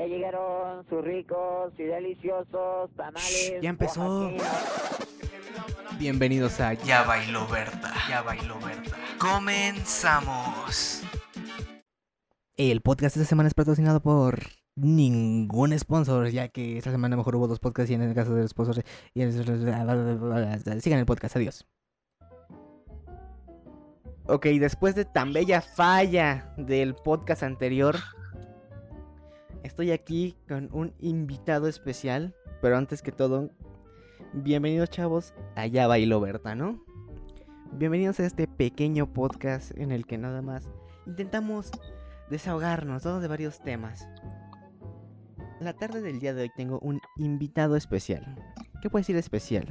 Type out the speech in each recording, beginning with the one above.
Ya llegaron sus ricos y deliciosos tamales. Ya empezó. oaxaqueños. Bienvenidos a Ya Bailó Berta. Ya Bailó Berta. Comenzamos. El podcast de esta semana es patrocinado por ningún sponsor, ya que esta semana mejor hubo dos podcasts y en el caso del sponsor... y en- Sigan el podcast, adiós. Ok, después de tan bella falla del podcast anterior, estoy aquí con un invitado especial, pero antes que todo, bienvenidos chavos a Ya Bailó Berta, ¿no? Bienvenidos a este pequeño podcast en el que nada más intentamos desahogarnos todos de varios temas. La tarde del día de hoy tengo un invitado especial. ¿Qué puedo decir especial?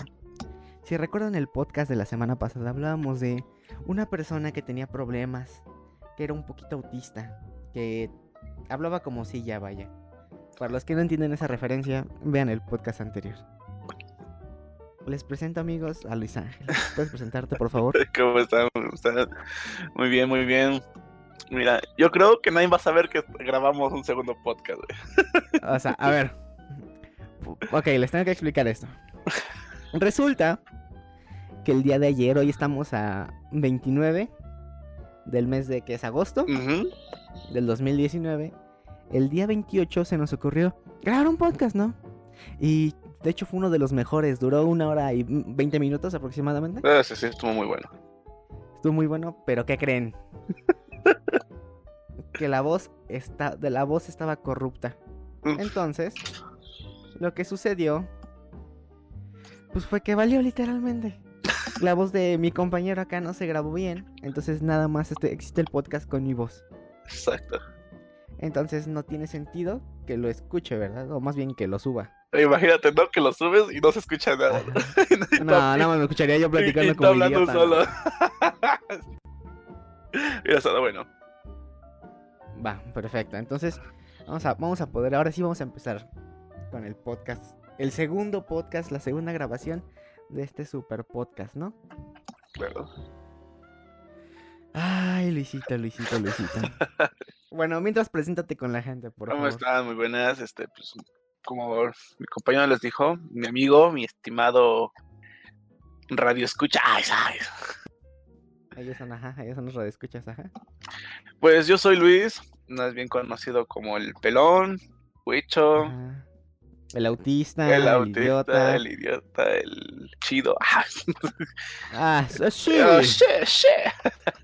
Si recuerdan el podcast de la semana pasada hablábamos de una persona que tenía problemas, que era un poquito autista, que hablaba como si ya vaya. Para los que no entienden esa referencia, vean el podcast anterior. Les presento amigos a Luis Ángel. ¿Puedes presentarte por favor? ¿Cómo están? ¿Cómo están? Muy bien, muy bien. Mira, yo creo que nadie va a saber que grabamos un segundo podcast, güey. O sea, a ver. Ok, les tengo que explicar esto. Resulta que el día de ayer, hoy estamos a 29 del mes de que es agosto del 2019. El día 28 se nos ocurrió grabar un podcast, ¿no? Y de hecho fue uno de los mejores, duró una hora y 20 minutos aproximadamente. Ah, sí, sí, estuvo muy bueno. Estuvo muy bueno, pero ¿qué creen? que la voz está, de la voz estaba corrupta. Entonces, lo que sucedió, pues fue que valió literalmente. La voz de mi compañero acá no se grabó bien, entonces nada más este, existe el podcast con mi voz. Exacto. Entonces no tiene sentido que lo escuche, ¿verdad? O más bien que lo suba. Imagínate, ¿no? Que lo subes y no se escucha nada. No, nada más me escucharía yo Y- y platicando está como hablando idiota. solo. Mira, está bueno. Va, perfecto. Entonces, vamos a, vamos a poder, ahora sí vamos a empezar con el podcast. El segundo podcast, la segunda grabación de este super podcast, ¿no? Claro. Ay, Luisito, Luisito, Luisito. bueno, mientras preséntate con la gente, por ¿Cómo favor. están? Muy buenas. Este, pues, como mi compañero les dijo, mi amigo, mi estimado radio escucha. Ay, ¿sabes? Ellos son, ajá, ellos son los radioescuchas, ajá. Pues yo soy Luis, más bien conocido como el pelón, Huicho, Ajá. El autista, el el, autista, idiota. el idiota, el chido. Ah, Ah, sí. oh, sí, sí.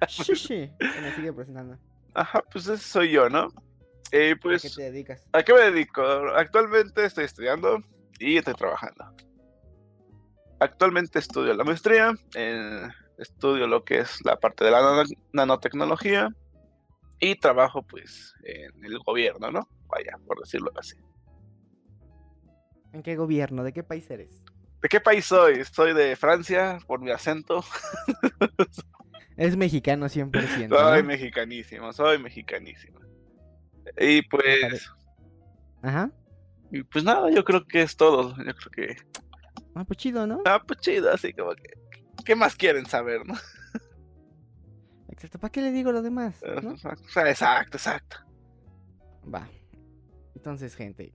sí, sí. Me sigue presentando. Ajá, pues ese soy yo, ¿no? Eh, ¿A pues, qué te dedicas? ¿a qué me dedico? Actualmente estoy estudiando y estoy trabajando. Actualmente estudio la maestría, eh, estudio lo que es la parte de la nano- nanotecnología y trabajo pues en el gobierno, ¿no? Vaya, por decirlo así. ¿En qué gobierno? ¿De qué país eres? ¿De qué país soy? Soy de Francia, por mi acento. Es mexicano 100%. Soy ¿no? mexicanísimo, soy mexicanísimo. Y pues, Ajá. y pues nada, yo creo que es todo. Yo creo que Ah, pues chido, ¿no? Ah, pues chido, así como que. ¿Qué más quieren saber, no? Exacto. ¿Para qué le digo lo demás? exacto, exacto. Va. Entonces, gente.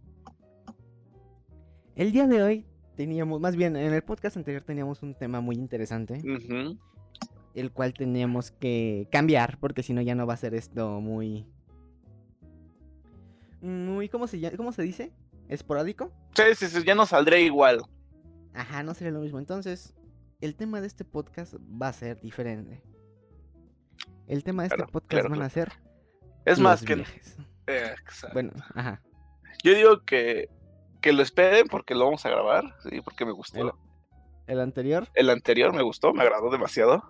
El día de hoy teníamos, más bien en el podcast anterior teníamos un tema muy interesante, el cual teníamos que cambiar, porque si no ya no va a ser esto muy... Muy, ¿cómo se? ¿cómo se dice? ¿Esporádico? Sí, sí, sí, ya no saldré igual. Ajá, no sería lo mismo. Entonces, el tema de este podcast va a ser diferente. El tema de este Claro, podcast claro, van a ser Es más que. viajes. exacto. Bueno, ajá. Yo digo que. Que lo esperen porque lo vamos a grabar. Sí, porque me gustó. El- El anterior. El anterior me gustó, me agradó demasiado.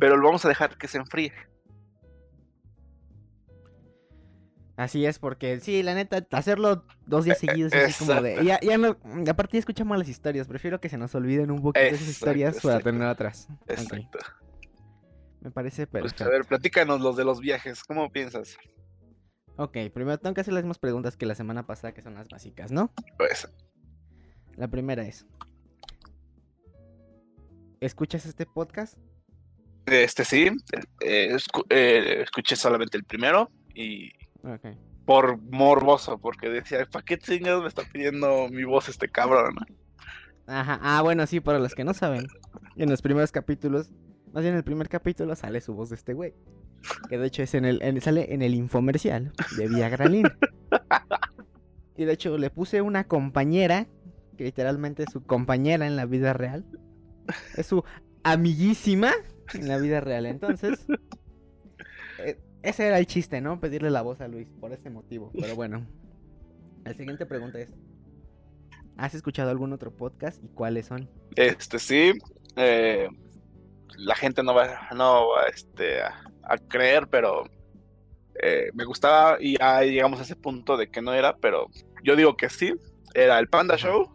Pero lo vamos a dejar que se enfríe. Así es, porque sí, la neta, hacerlo dos días seguidos es así como de. Ya, ya no. Aparte, ya escuchamos las historias. Prefiero que se nos olviden un poquito esas Exacto, historias para tener atrás. Exacto. me parece Pues, perfecto. a ver, platícanos los de los viajes. ¿Cómo piensas? Ok, primero tengo que hacer las mismas preguntas que la semana pasada, que son las básicas, ¿no? Pues, La primera es. ¿Escuchas este podcast? este sí. eh, escu- eh, escuché solamente el primero. Y Ok. por morboso, porque decía, ¿para qué chingados me está pidiendo mi voz este cabrón? Ajá, ah, bueno, sí, para los que no saben, en los primeros capítulos, más bien en el primer capítulo sale su voz de este güey. Que de hecho es en el, en- sale en el infomercial de Viagralín. Y de hecho le puse una compañera, que literalmente es su compañera en la vida real. Es su amiguísima en la vida real. Entonces, eh, ese era el chiste, ¿no? Pedirle la voz a Luis por ese motivo. Pero bueno, la siguiente pregunta es, ¿has escuchado algún otro podcast y cuáles son? Este sí, eh, la gente no va, no va este, a, a creer, pero eh, me gustaba y ya llegamos a ese punto de que no era, pero yo digo que sí, era el Panda Ajá. Show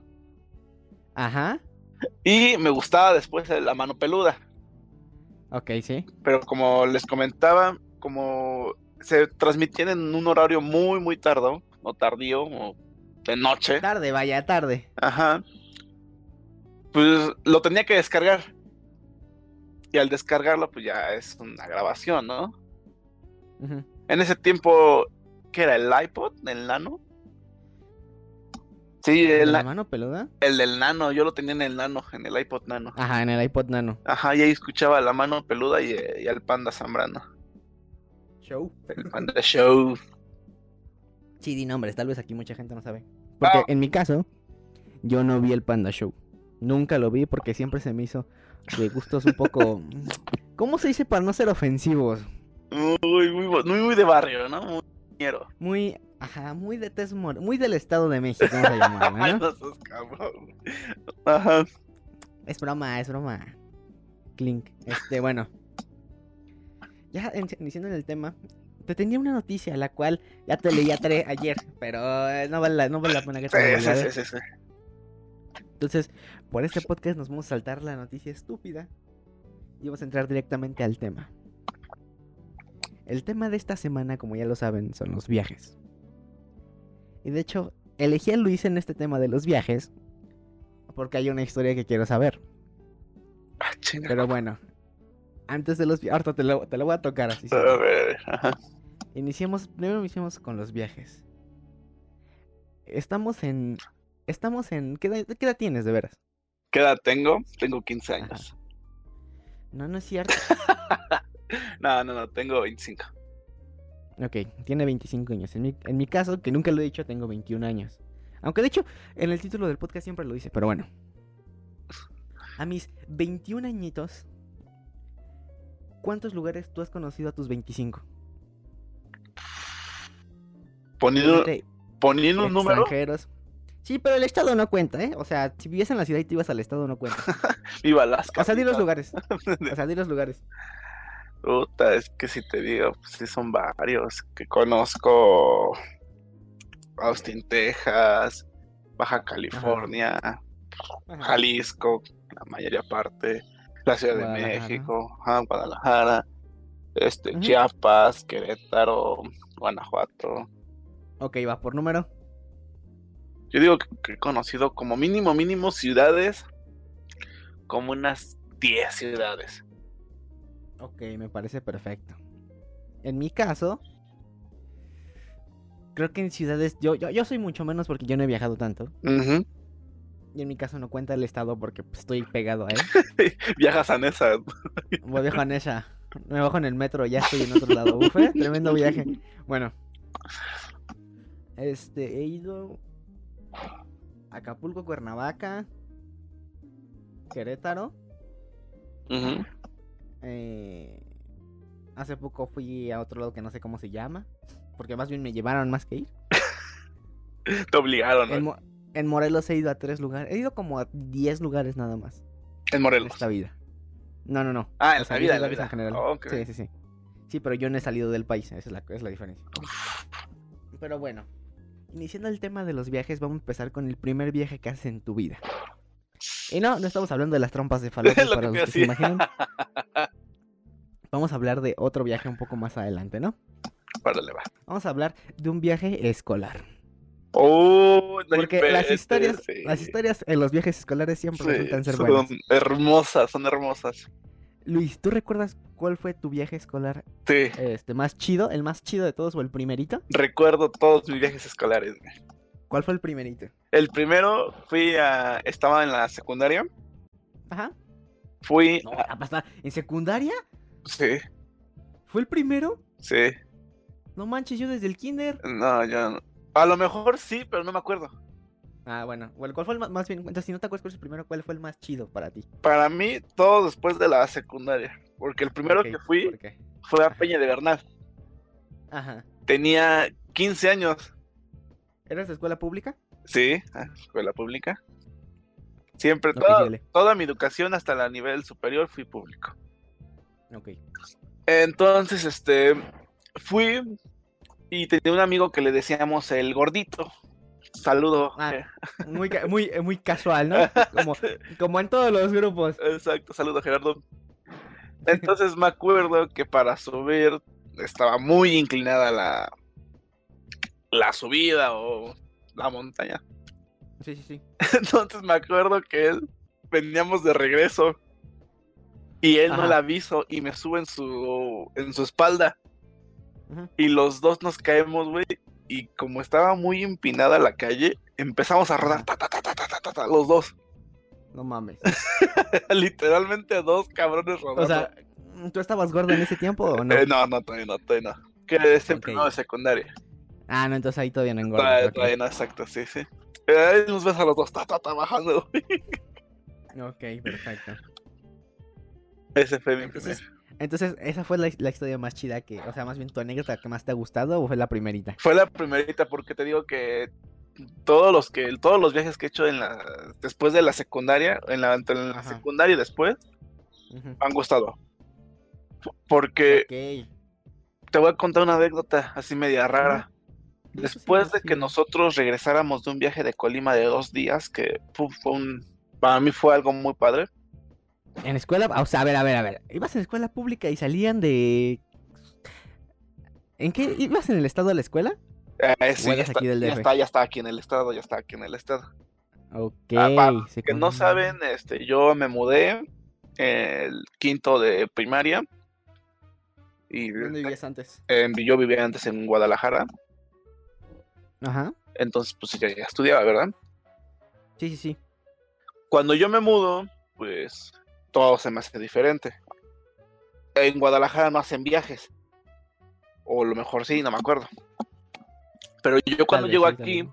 Ajá, y me gustaba después La Mano Peluda, ok, sí. pero como les comentaba, como se transmitían en un horario muy, muy tardo, o tardío, o de noche, Tarde, vaya, tarde. Ajá. Pues lo tenía que descargar. Y al descargarlo, pues ya es una grabación, ¿no? Ujú. En ese tiempo, ¿qué era? ¿El iPod? ¿El nano? Sí, ¿De el, la mano peluda? el del nano. Yo lo tenía en el nano, en el iPod nano. Ajá, en el iPod Nano. Ajá, y ahí escuchaba la mano peluda y, y al panda Zambrano. Show. El panda show. Sí, di nombres, tal vez aquí mucha gente no sabe. Porque Ah. en mi caso, yo no vi el Panda Show. Nunca lo vi porque siempre se me hizo de gustos un poco... ¿Cómo se dice para no ser ofensivos? Muy, muy, bo- muy, muy de barrio, ¿no? Muy ñero. Muy... Ajá, muy de mor- muy del Estado de México, vamos a llamarlo, Ay, ¿no? no seas cabrón. Ajá. Es broma, es broma. Clink. Este, bueno. Ya iniciando en el tema, te tenía una noticia, la cual ya te leí ayer, pero eh, no vale, la, no vale la pena que te Sí, ¿eh? sí, sí, sí. Entonces, por este podcast nos vamos a saltar la noticia estúpida y vamos a entrar directamente al tema. El tema de esta semana, como ya lo saben, son los viajes. Y de hecho, elegí a Luis en este tema de los viajes porque hay una historia que quiero saber. Ah. Pero bueno, antes de los viajes, ahorita te lo, te lo voy a tocar así. A ver, ajá. Iniciemos, primero iniciemos con los viajes. Estamos en, estamos en, ¿qué edad, qué edad tienes de veras? ¿Qué edad tengo? Tengo 15 años. No, no es cierto. No, no, no, tengo 25. Ok, tiene 25 años. En mi, en mi caso, que nunca lo he dicho, tengo 21 años. Aunque de hecho, en el título del podcast siempre lo dice, pero bueno. A mis 21 añitos, ¿cuántos lugares tú has conocido a tus 25? Poniendo, poniendo un número, extranjeros. Sí, pero el estado no cuenta, ¿eh? O sea, si vivías en la ciudad y te ibas al estado, no cuenta. viva Alaska. O sea, di los lugares. O sea, di los lugares. Puta, es que si te digo, pues sí son varios. Que conozco Austin, Texas, Baja California, Ajá. Jalisco, la mayoría parte, la Ciudad de. México, ajá, Guadalajara, este. Chiapas, Querétaro, Guanajuato. Ok, va por número. Yo digo que, he conocido como mínimo, mínimo ciudades, como unas 10 ciudades. Ok, me parece perfecto. En mi caso, creo que en ciudades, yo, yo, yo soy mucho menos porque yo no he viajado tanto. Y en mi caso no cuenta el estado porque pues, estoy pegado a él. Viajas a Nesa. Voy viajo en esa. Me bajo en el metro, ya estoy en otro lado. Uf, eh, tremendo viaje. Bueno. Este, he ido a Acapulco, Cuernavaca, Querétaro. Eh, hace poco fui a otro lado que no sé cómo se llama. Porque más bien me llevaron más que ir. Te obligaron, ¿no? En, Mo- en Morelos he ido a tres lugares. He ido como a 10 lugares nada más. En En Morelos. esta vida. No, no, no. Ah, en O sea, la 10 vida, en la vida. en general. Ok. Sí, sí, sí. Sí, pero yo no he salido del país. Esa es la, esa es la diferencia. Pero bueno. Iniciando el tema de los viajes, vamos a empezar con el primer viaje que haces en tu vida. Y no, no estamos hablando de las trompas de falopio para los que se imaginan. Vamos a hablar de otro viaje un poco más adelante, ¿no? Órale, va. Vamos a hablar de un viaje escolar. Oh, no Porque las historias, sí. las historias en los viajes escolares siempre Sí, resultan ser son buenas. hermosas, son hermosas. Luis, ¿tú recuerdas cuál fue tu viaje escolar Sí, este más chido? ¿El más chido de todos o el primerito? recuerdo todos mis viajes escolares. ¿Cuál fue el primerito? El primero fui a. Estaba en la secundaria. Ajá. Fui. No, a- ¿En secundaria? Sí, ¿Fue el primero? sí. No manches, yo desde el kinder. No, yo no. A lo mejor sí, pero no me acuerdo. Ah, bueno. Bueno, ¿Cuál fue el más, más bien? Entonces, si no te acuerdas cuál es el primero, ¿cuál fue el más chido para ti? Para mí, todo después de la secundaria. Porque el primero que fui fue a Ajá. Peña de Bernal. Ajá. Tenía 15 años. ¿Eras de escuela pública? Sí, a escuela pública. Siempre, toda, toda mi educación hasta la nivel superior fui público. Ok. Entonces, este, fui y tenía un amigo que le decíamos el gordito. Saludo. Ah. eh, Muy, muy, eh, muy casual, ¿no? Como, como en todos los grupos. Exacto, saludo Gerardo. Entonces me acuerdo que para subir estaba muy inclinada la, la subida o la montaña. Sí, sí, sí. Entonces me acuerdo que él veníamos de regreso y él no la aviso y me sube en su en su espalda y los dos nos caemos, güey, y como estaba muy empinada la calle, empezamos a rodar ta, ta, ta, los dos. No mames. Literalmente dos cabrones rodando. O sea, ¿tú estabas gordo en ese tiempo o no? Eh, no, no, todavía no, todavía no. Que es en okay. de secundaria. Ah, no, entonces ahí todavía no engordas. Todavía, no, exacto, sí, sí. Eh, ahí nos ves a los dos, ta, ta, ta, bajando. ok, perfecto. Ese fue mi entonces entonces, ¿esa fue la, la historia más chida que, o sea, más bien tu anécdota que más te ha gustado o fue la primerita? Fue la primerita porque te digo que todos los que todos los viajes que he hecho en la después de la secundaria, en la, entre la Ajá. secundaria y después, han gustado. Porque te voy a contar una anécdota así media rara. Después de que nos nosotros regresáramos de un viaje de Colima de dos días, que puf, fue un, para mí fue algo muy padre. En escuela, o sea, a ver, a ver, a ver. Ibas en escuela pública y salían de. ¿En qué? ¿Ibas en el estado de la escuela? Eh, sí, ¿O ya está, aquí del ya está, ya está aquí en el estado, ya está aquí en el estado. Ok. Ah, para que no saben, este, yo me mudé el quinto de primaria y ¿Dónde vivías antes? yo vivía antes en Guadalajara, Ajá. entonces pues ya, ya estudiaba, ¿verdad? Sí, sí, sí. Cuando yo me mudo, pues todo se me hace diferente. En Guadalajara no hacen viajes, o lo mejor sí, no me acuerdo. Pero yo cuando vez llego aquí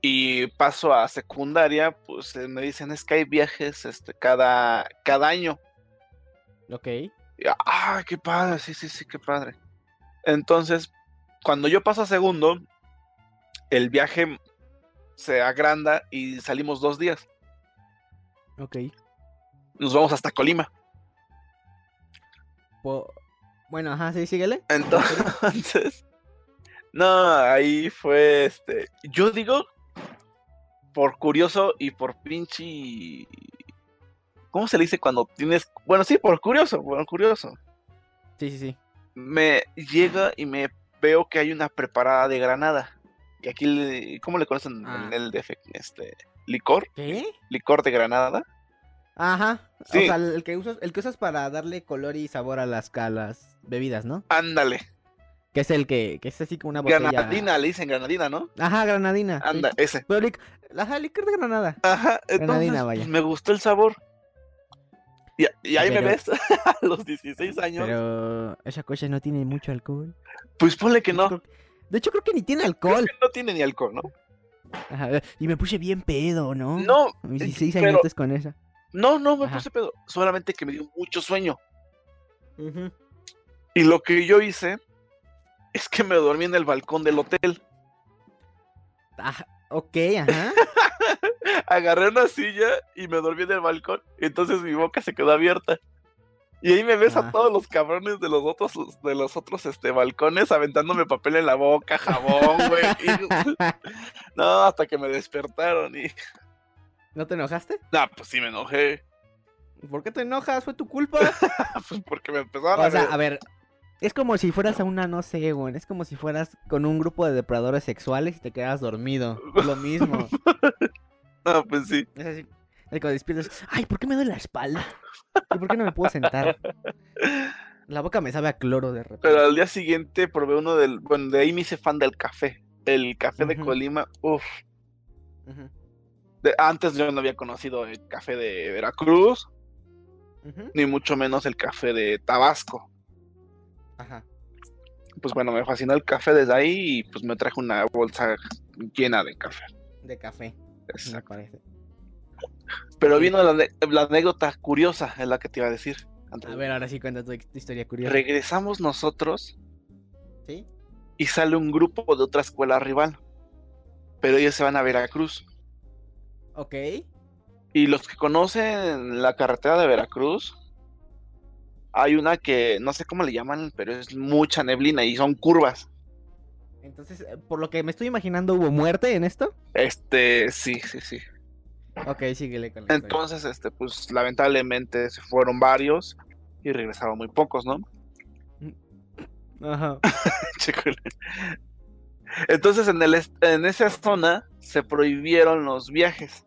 y paso a secundaria, pues eh, me dicen es que hay viajes este, cada, cada año. Ok. Y, ah, qué padre, sí, sí, sí, qué padre. Entonces, cuando yo paso a segundo, el viaje se agranda y salimos dos días. Ok. Nos vamos hasta Colima. Po- Bueno, ajá, sí, síguele. Entonces, no, ahí fue este. Yo digo, por curioso y por pinche. ¿Cómo se le dice cuando tienes.? Bueno, sí, por curioso, por curioso. Sí, sí, sí. me llega y me veo que hay una preparada de granada. Y aquí, le- ¿cómo le conocen Ah. en el DF? Este, licor, ¿Qué? licor de granada. Ajá. Sí. O sea, el que usas, el que usas para darle color y sabor a las, a las bebidas, ¿no? Ándale, Que es el que, que es así como una botella. granadina, le dicen granadina, ¿no? Ajá, granadina. sí. Anda, ese. Pero lic- Ajá, licor de granada. Ajá, entonces Granadina, vaya. me gustó el sabor. Y, y ahí me ves a los 16 años. Pero esa cosa no tiene mucho alcohol. Pues ponle que no. De hecho, creo que ni tiene Creo alcohol. que no tiene ni alcohol, ¿no? Ajá, y me puse bien pedo, ¿no? No, A mis 16 pero- añotes con esa. no, no me Ajá. puse pedo. Solamente que me dio mucho sueño. Y lo que yo hice es que me dormí en el balcón del hotel. Ah, ok, ajá. Agarré una silla y me dormí en el balcón. Entonces mi boca se quedó abierta. Y ahí me ves Ah. a todos los cabrones de los otros, de los otros este, balcones aventándome papel en la boca, jabón, güey. no, hasta que me despertaron y. ¿No te enojaste? No, pues sí me enojé. ¿Por qué te enojas? Fue tu culpa. Pues porque me empezaron O sea, a. a ver, es como si fueras a una, no sé, güey. Es como si fueras con un grupo de depredadores sexuales y te quedas dormido. Es lo mismo. No, pues sí. Es así. Y cuando despiertas, ay, ¿por qué me duele la espalda? ¿Y por qué no me puedo sentar? La boca me sabe a cloro de repente. Pero al día siguiente probé uno del. Bueno, de ahí me hice fan del café. El café de. Colima, uff. Ujú, Antes yo no había conocido el café de Veracruz, ni mucho menos el café de Tabasco. Ajá. Pues bueno, me fascinó el café desde ahí y pues me traje una bolsa llena de café. De café, me Exacto. parece. Pero vino la, anécdota curiosa, es la que te iba a decir. antes A ver, ahora sí cuenta tu tu historia curiosa. Regresamos nosotros ¿Sí? y sale un grupo de otra escuela rival. Pero ellos se van a Veracruz. Ok. Y los que conocen la carretera de Veracruz, hay una que no sé cómo le llaman, pero es mucha neblina y son curvas. Entonces, eh, por lo que me estoy imaginando, ¿hubo muerte en esto? Este, sí, sí, sí. Ok, síguele con la historia. Entonces, este, pues lamentablemente se fueron varios y regresaron muy pocos, ¿no? Ajá. Chícole. Entonces, en, el, en esa zona se prohibieron los viajes.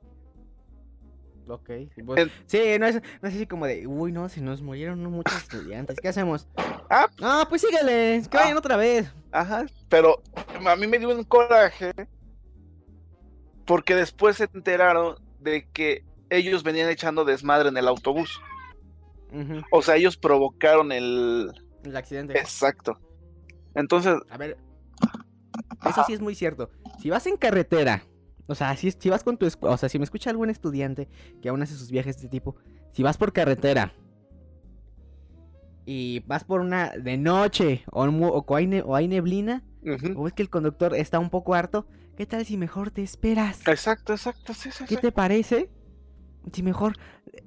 Ok. pues, En- sí, no es, no es así como de, uy, no, se nos murieron muchos estudiantes. ¿Qué hacemos? Ah. No, pues síguele, que vayan Ah. otra vez. Ajá, pero a mí me dio un coraje porque después se enteraron de que ellos venían echando desmadre en el autobús. O sea, ellos provocaron el... El accidente. Exacto. Entonces, A ver, eso sí es muy cierto. Si vas en carretera, o sea, si, si vas con tu o sea, si me escucha algún estudiante que aún hace sus viajes de este tipo, si vas por carretera y vas por una de noche o, o o hay neblina, o ves que el conductor está un poco harto, ¿qué tal si mejor te esperas? exacto, exacto, sí, sí, ¿Qué sí. te parece? Si mejor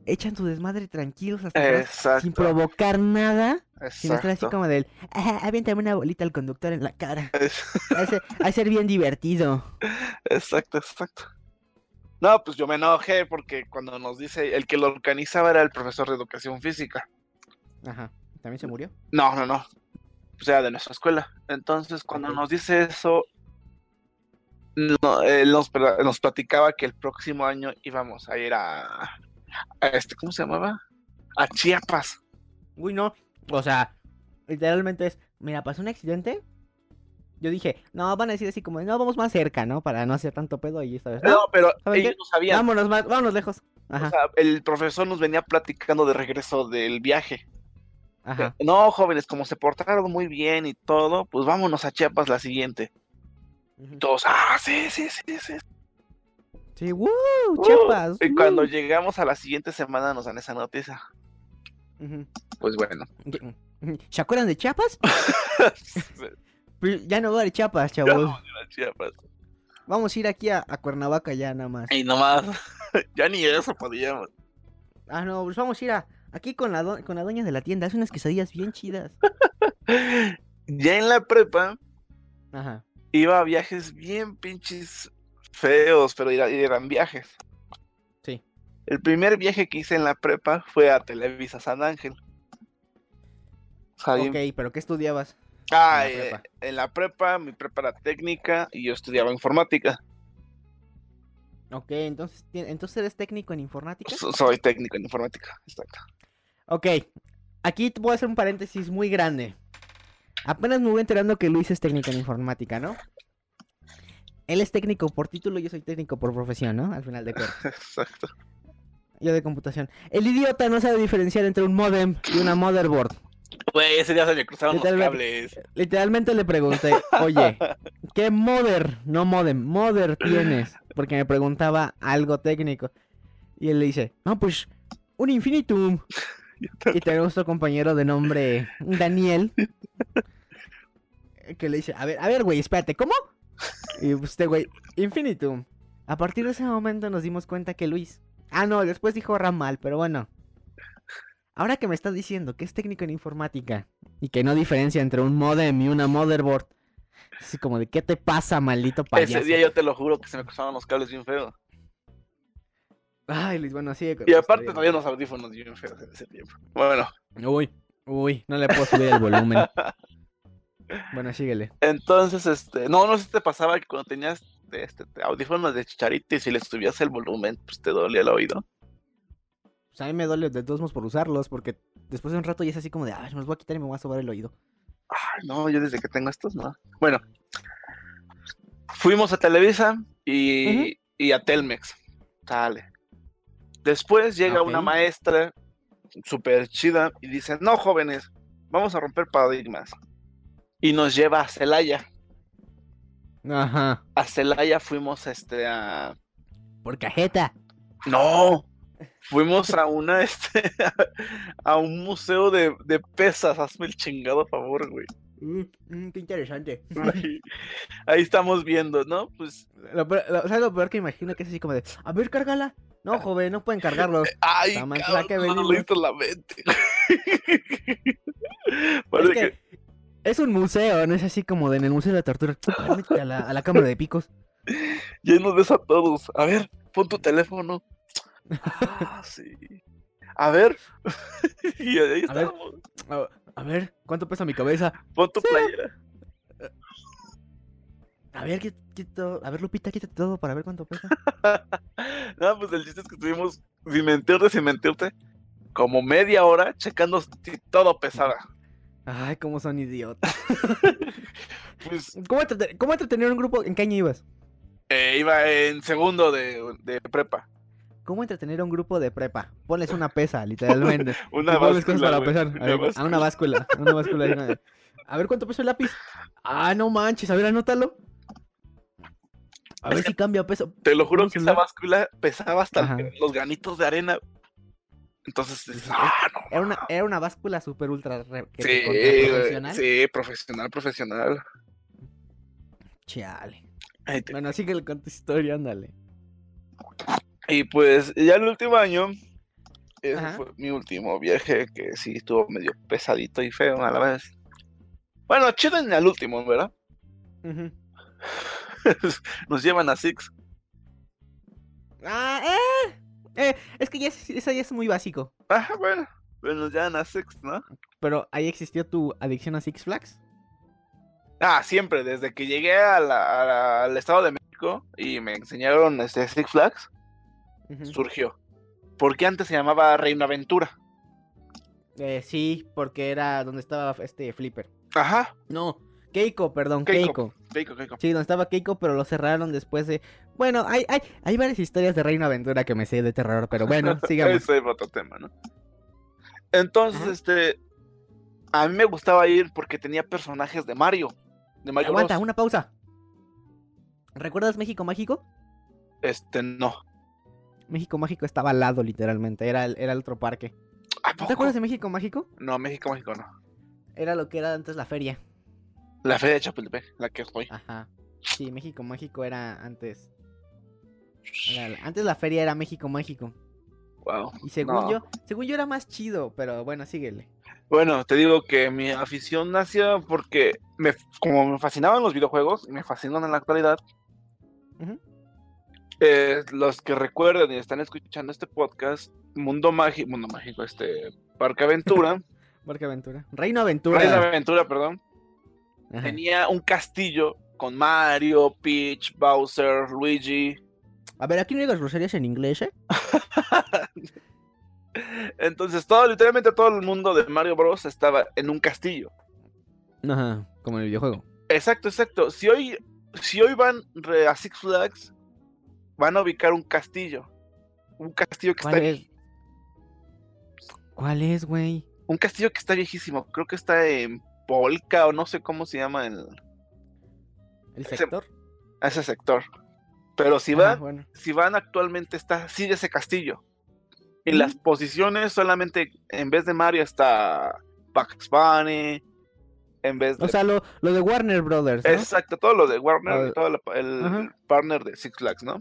echan tu desmadre tranquilos hasta atrás, Exacto. sin provocar nada, sin estar así como del, ah, aviéntame una bolita al conductor en la cara. Ha de ser- bien divertido. Exacto, exacto. No, pues yo me enojé porque cuando nos dice, el que lo organizaba era el profesor de educación física. Ajá. ¿También se murió? No, no, no. O sea, de nuestra escuela. Entonces, cuando nos dice eso, no, él nos, pla- nos platicaba que el próximo año íbamos a ir a, a este, ¿cómo se llamaba? A Chiapas. Uy, no. O sea, literalmente es, mira, pasó un accidente. Yo dije, no, van a decir así como, no, vamos más cerca, ¿no? Para no hacer tanto pedo y esta vez. No, No, pero ¿saben ellos no sabían. vámonos más, vámonos lejos. O Ajá, sea, el profesor nos venía platicando de regreso del viaje. ajá. No, jóvenes, como se portaron muy bien y todo, pues vámonos a Chiapas la siguiente. Ujú. Todos, ah, sí, sí, sí, sí. Sí, ¡woo! Uh, Chiapas. y cuando llegamos a la siguiente semana nos dan esa noticia. Pues bueno. ¿Se acuerdan de Chiapas? Pues ya no va de Chiapas, Ya chavos. vamos a ir a Chiapas. Vamos a ir aquí a, a Cuernavaca ya nada más. Y nomás, ya ni eso podíamos. Ah, no, pues vamos a ir a, aquí con la, do- con la dueña de la tienda. Hace unas quesadillas bien chidas. Ya en la prepa Ajá. Iba a viajes bien pinches feos, pero era- eran viajes. Sí. El primer viaje que hice en la prepa fue a Televisa San Ángel. O sea, Ok, pero ¿qué estudiabas? Ah, en la eh, prepa. en la prepa, mi prepa era técnica y yo estudiaba informática. Ok, entonces, entonces eres técnico en informática. So- soy técnico en informática, exacto. Ok, aquí te voy a hacer un paréntesis muy grande. Apenas me voy enterando que Luis es técnico en informática, ¿no? Él es técnico por título, yo soy técnico por profesión, ¿no? Al final de cuentas. Exacto. Yo de computación. El idiota no sabe diferenciar entre un modem y una motherboard. Güey, ese día se me cruzaron los Literalmente. cables. Literalmente le pregunté, oye, ¿qué mother, no modem, mother tienes? Porque me preguntaba algo técnico. Y él le dice, no, pues, un infinitum. Y tenemos otro compañero de nombre Daniel. Que le dice, a ver, a ver, güey, espérate, ¿cómo? Y este güey, infinitum. A partir de ese momento nos dimos cuenta que Luis. Ah, no, después dijo ramal, pero bueno. Ahora que me estás diciendo que es técnico en informática y que no diferencia entre un modem y una motherboard. Así como de, ¿qué te pasa, maldito payaso? Ese día yo te lo juro que se me cruzaron los cables bien feos. Ay, Luis, bueno, con Y aparte traía unos audífonos bien feos en ese tiempo. Bueno, Uy, uy, no le puedo subir el volumen. Bueno, síguele. entonces, este, no, no sé si te pasaba que cuando tenías este, audífonos de chicharito y si le subías el volumen, pues te dolía el oído. pues a mí me duele de todos modos por usarlos, porque después de un rato ya es así como de, ay, me los voy a quitar y me voy a sobar el oído. Ay, no, yo desde que tengo estos, no. Bueno, fuimos a Televisa y, y a Telmex. Sale. Después llega una maestra súper chida y dice, no, jóvenes, vamos a romper paradigmas. Y nos lleva a Celaya. Ajá. A Celaya fuimos este, a... Por cajeta. No, fuimos a una, este, a un museo de, de pesas. Hazme el chingado favor, güey. Mm, mm, qué interesante. Ahí- Ahí estamos viendo, ¿no? Pues, Lo peor, lo- ¿Sabes lo peor que imagino que es así como de, a ver, cárgala. No, joven, no pueden cargarlo. ay, La más cabrón, que no la mente. Es que un museo, no es así como de en el Museo de la Tortura. A la, a la cámara de picos. ya nos ves a todos. A ver, pon tu teléfono. Ah, sí. A ver. y ahí A ver. A, ver, ¿cuánto pesa mi cabeza? Pon tu playera. A ver, quito- a ver, Lupita, quítate todo para ver cuánto pesa. no, pues el chiste es que estuvimos, sin mentirte, sin mentirte, como media hora checando si todo pesaba. Ay, cómo son idiotas. Pues ¿Cómo, entrete- cómo entretener un grupo? ¿En qué año ibas? eh, iba en segundo de, de prepa. ¿Cómo entretener a un grupo de prepa? Ponles una pesa, literalmente. Una báscula, para pesar. una A, ver, a una báscula. a Una báscula. A ver cuánto pesa el lápiz. Ah, no manches. A ver, anótalo. A ver si cambia peso. Te lo juro que esa báscula pesaba hasta Ajá. los granitos de arena. Entonces, ah, no. Era una, era una báscula súper ultra Sí, profesional. sí, profesional, profesional. Chale. Te- Bueno, sigue con tu historia, ándale. Y pues ya el último año, ese Ajá. fue mi último viaje, que sí estuvo medio pesadito y feo a la vez. Bueno, chido en el último, ¿verdad? Ujú. Nos llevan a Six. Ah, eh. Eh, es que ya es, eso ya es muy básico. Ah, bueno, pues nos llevan a Six, ¿no? Pero ahí existió tu adicción a Six Flags. Ah, siempre, desde que llegué a la- a la- al Estado de México y me enseñaron este Six Flags, Ujú. surgió. Porque antes se llamaba Reino Aventura. Eh, sí, porque era donde estaba este Flipper. Ajá, No, Keiko, perdón, Keiko. Keiko. Keiko, Keiko. Sí, donde estaba Keiko, pero lo cerraron después de. Bueno, hay, hay, hay varias historias de Reino Aventura que me sé de terror, pero bueno, sigamos. Ese es otro tema, ¿no? Entonces, Ajá. este. A mí me gustaba ir porque tenía personajes de Mario. De Mario Aguanta, Bros. una pausa. ¿Recuerdas México Mágico? Este, no. México Mágico estaba al lado, literalmente. Era el, era el otro parque. ¿A ¿No poco? te acuerdas de México Mágico? No, México, México, no. Era lo que era antes la feria. La feria de Chapultepec, la que fue. Ajá. Sí, México Mágico era antes. Era- antes la feria era México Mágico. Wow. Y según No. yo, según yo era más chido, pero bueno, síguele. Bueno, te digo que mi afición nació porque me, como me fascinaban los videojuegos y me fascinan en la actualidad, Ujú. Eh, los que recuerden y están escuchando este podcast, Mundo Mágico, Mundo Mágico, este Parque Aventura, Parque Aventura. Reino Aventura. Reino Aventura, perdón, Ajá. tenía un castillo con Mario, Peach, Bowser, Luigi. A ver, aquí no digas groserías en inglés, ¿eh? Entonces, todo, literalmente todo el mundo de Mario Bros. estaba en un castillo. Ajá, como en el videojuego. Exacto, exacto. Si hoy, si hoy van a Six Flags, van a ubicar un castillo. Un castillo que ¿Cuál está es? ¿Cuál es, güey? un castillo que está viejísimo. Creo que está en Polka o no sé cómo se llama el, ¿El sector? ese sector. Pero si Ajá, van, bueno. si van actualmente está sigue ese castillo. Y Mm. las posiciones solamente en vez de Mario está Bugs Bunny. En vez de O sea, lo, lo de Warner Brothers, ¿no? Exacto, todo lo de Warner, Ah, todo el partner de Six Flags, ¿no?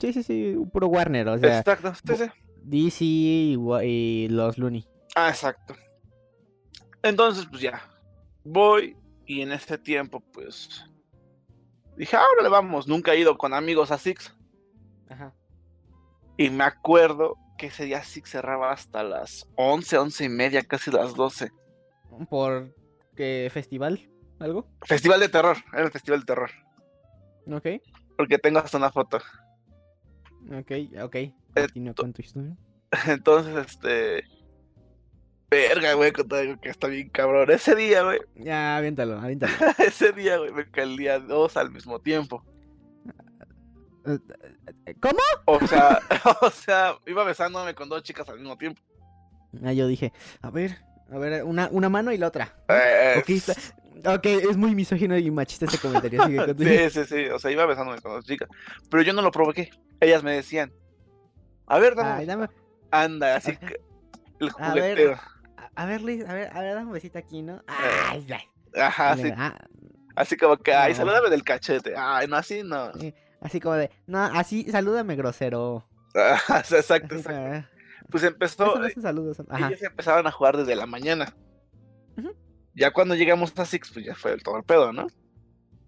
Sí, sí, sí, puro Warner, o sea, Exacto, sí, sí. DC y, y los Looney. Ah, exacto. Entonces, pues ya. Voy y en este tiempo, pues. Dije, ahora le vamos. Nunca he ido con amigos a Six. Ajá. Y me acuerdo que ese día Six cerraba hasta las 11, 11 y media, casi las 12. ¿Por qué festival? ¿Algo? Festival de terror. Era el festival de terror. Ok, Porque tengo hasta una foto. Ok, ok. Continúa con tu historia. Entonces, este. Verga, güey, contar algo que está bien cabrón. Ese día, güey. Ya, aviéntalo, aviéntalo. Ese día, güey, me caía dos al mismo tiempo. Eh, eh, ¿Cómo? O sea, o sea, iba besándome con dos chicas al mismo tiempo. Ah, yo dije, a ver, a ver, una, una mano y la otra. Eh, Ok, está- ok, es muy misógino y machista este comentario. Sí, sí, sí. O sea, iba besándome con dos chicas. Pero yo no lo provoqué. Ellas me decían, a ver, dame. Ay, dame- Anda, así que. El A ver. jugueteo. a, ver, Liz, a ver, a ver, dame un besito aquí, ¿no? Eh, Ay, ay. Ajá, así, Ah, así como que, ay, salúdame del cachete. Ay, no, así no. así como de, no, así, salúdame grosero. Ajá, exacto, exacto. "Ah, Pues empezó, no es un saludo, son-". Ajá. ellos empezaban a jugar desde la mañana. Ujú. Ya cuando llegamos a Six, pues ya fue el todo el pedo, ¿no?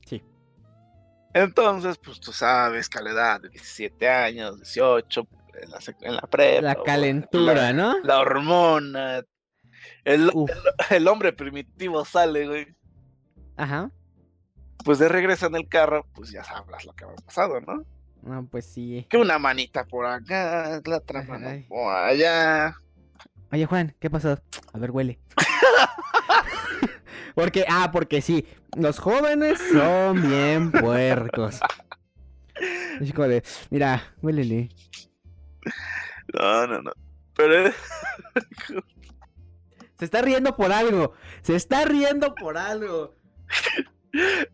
Sí. Entonces, pues tú sabes que a la edad de 17 años, 18, en la, en la prepa. La calentura, la, ¿no? la hormona. El, el hombre primitivo sale, güey. Ajá. Pues de regreso en el carro, pues ya sabrás lo que ha pasado, ¿no? No, pues sí. Que una manita por acá, la otra mano por allá. Oye, Juan, ¿qué pasó? A ver, huele. porque, ah, porque sí, los jóvenes son bien puercos. De, mira, huélele. No, no, no. Pero Se está riendo por algo. Se está riendo por algo.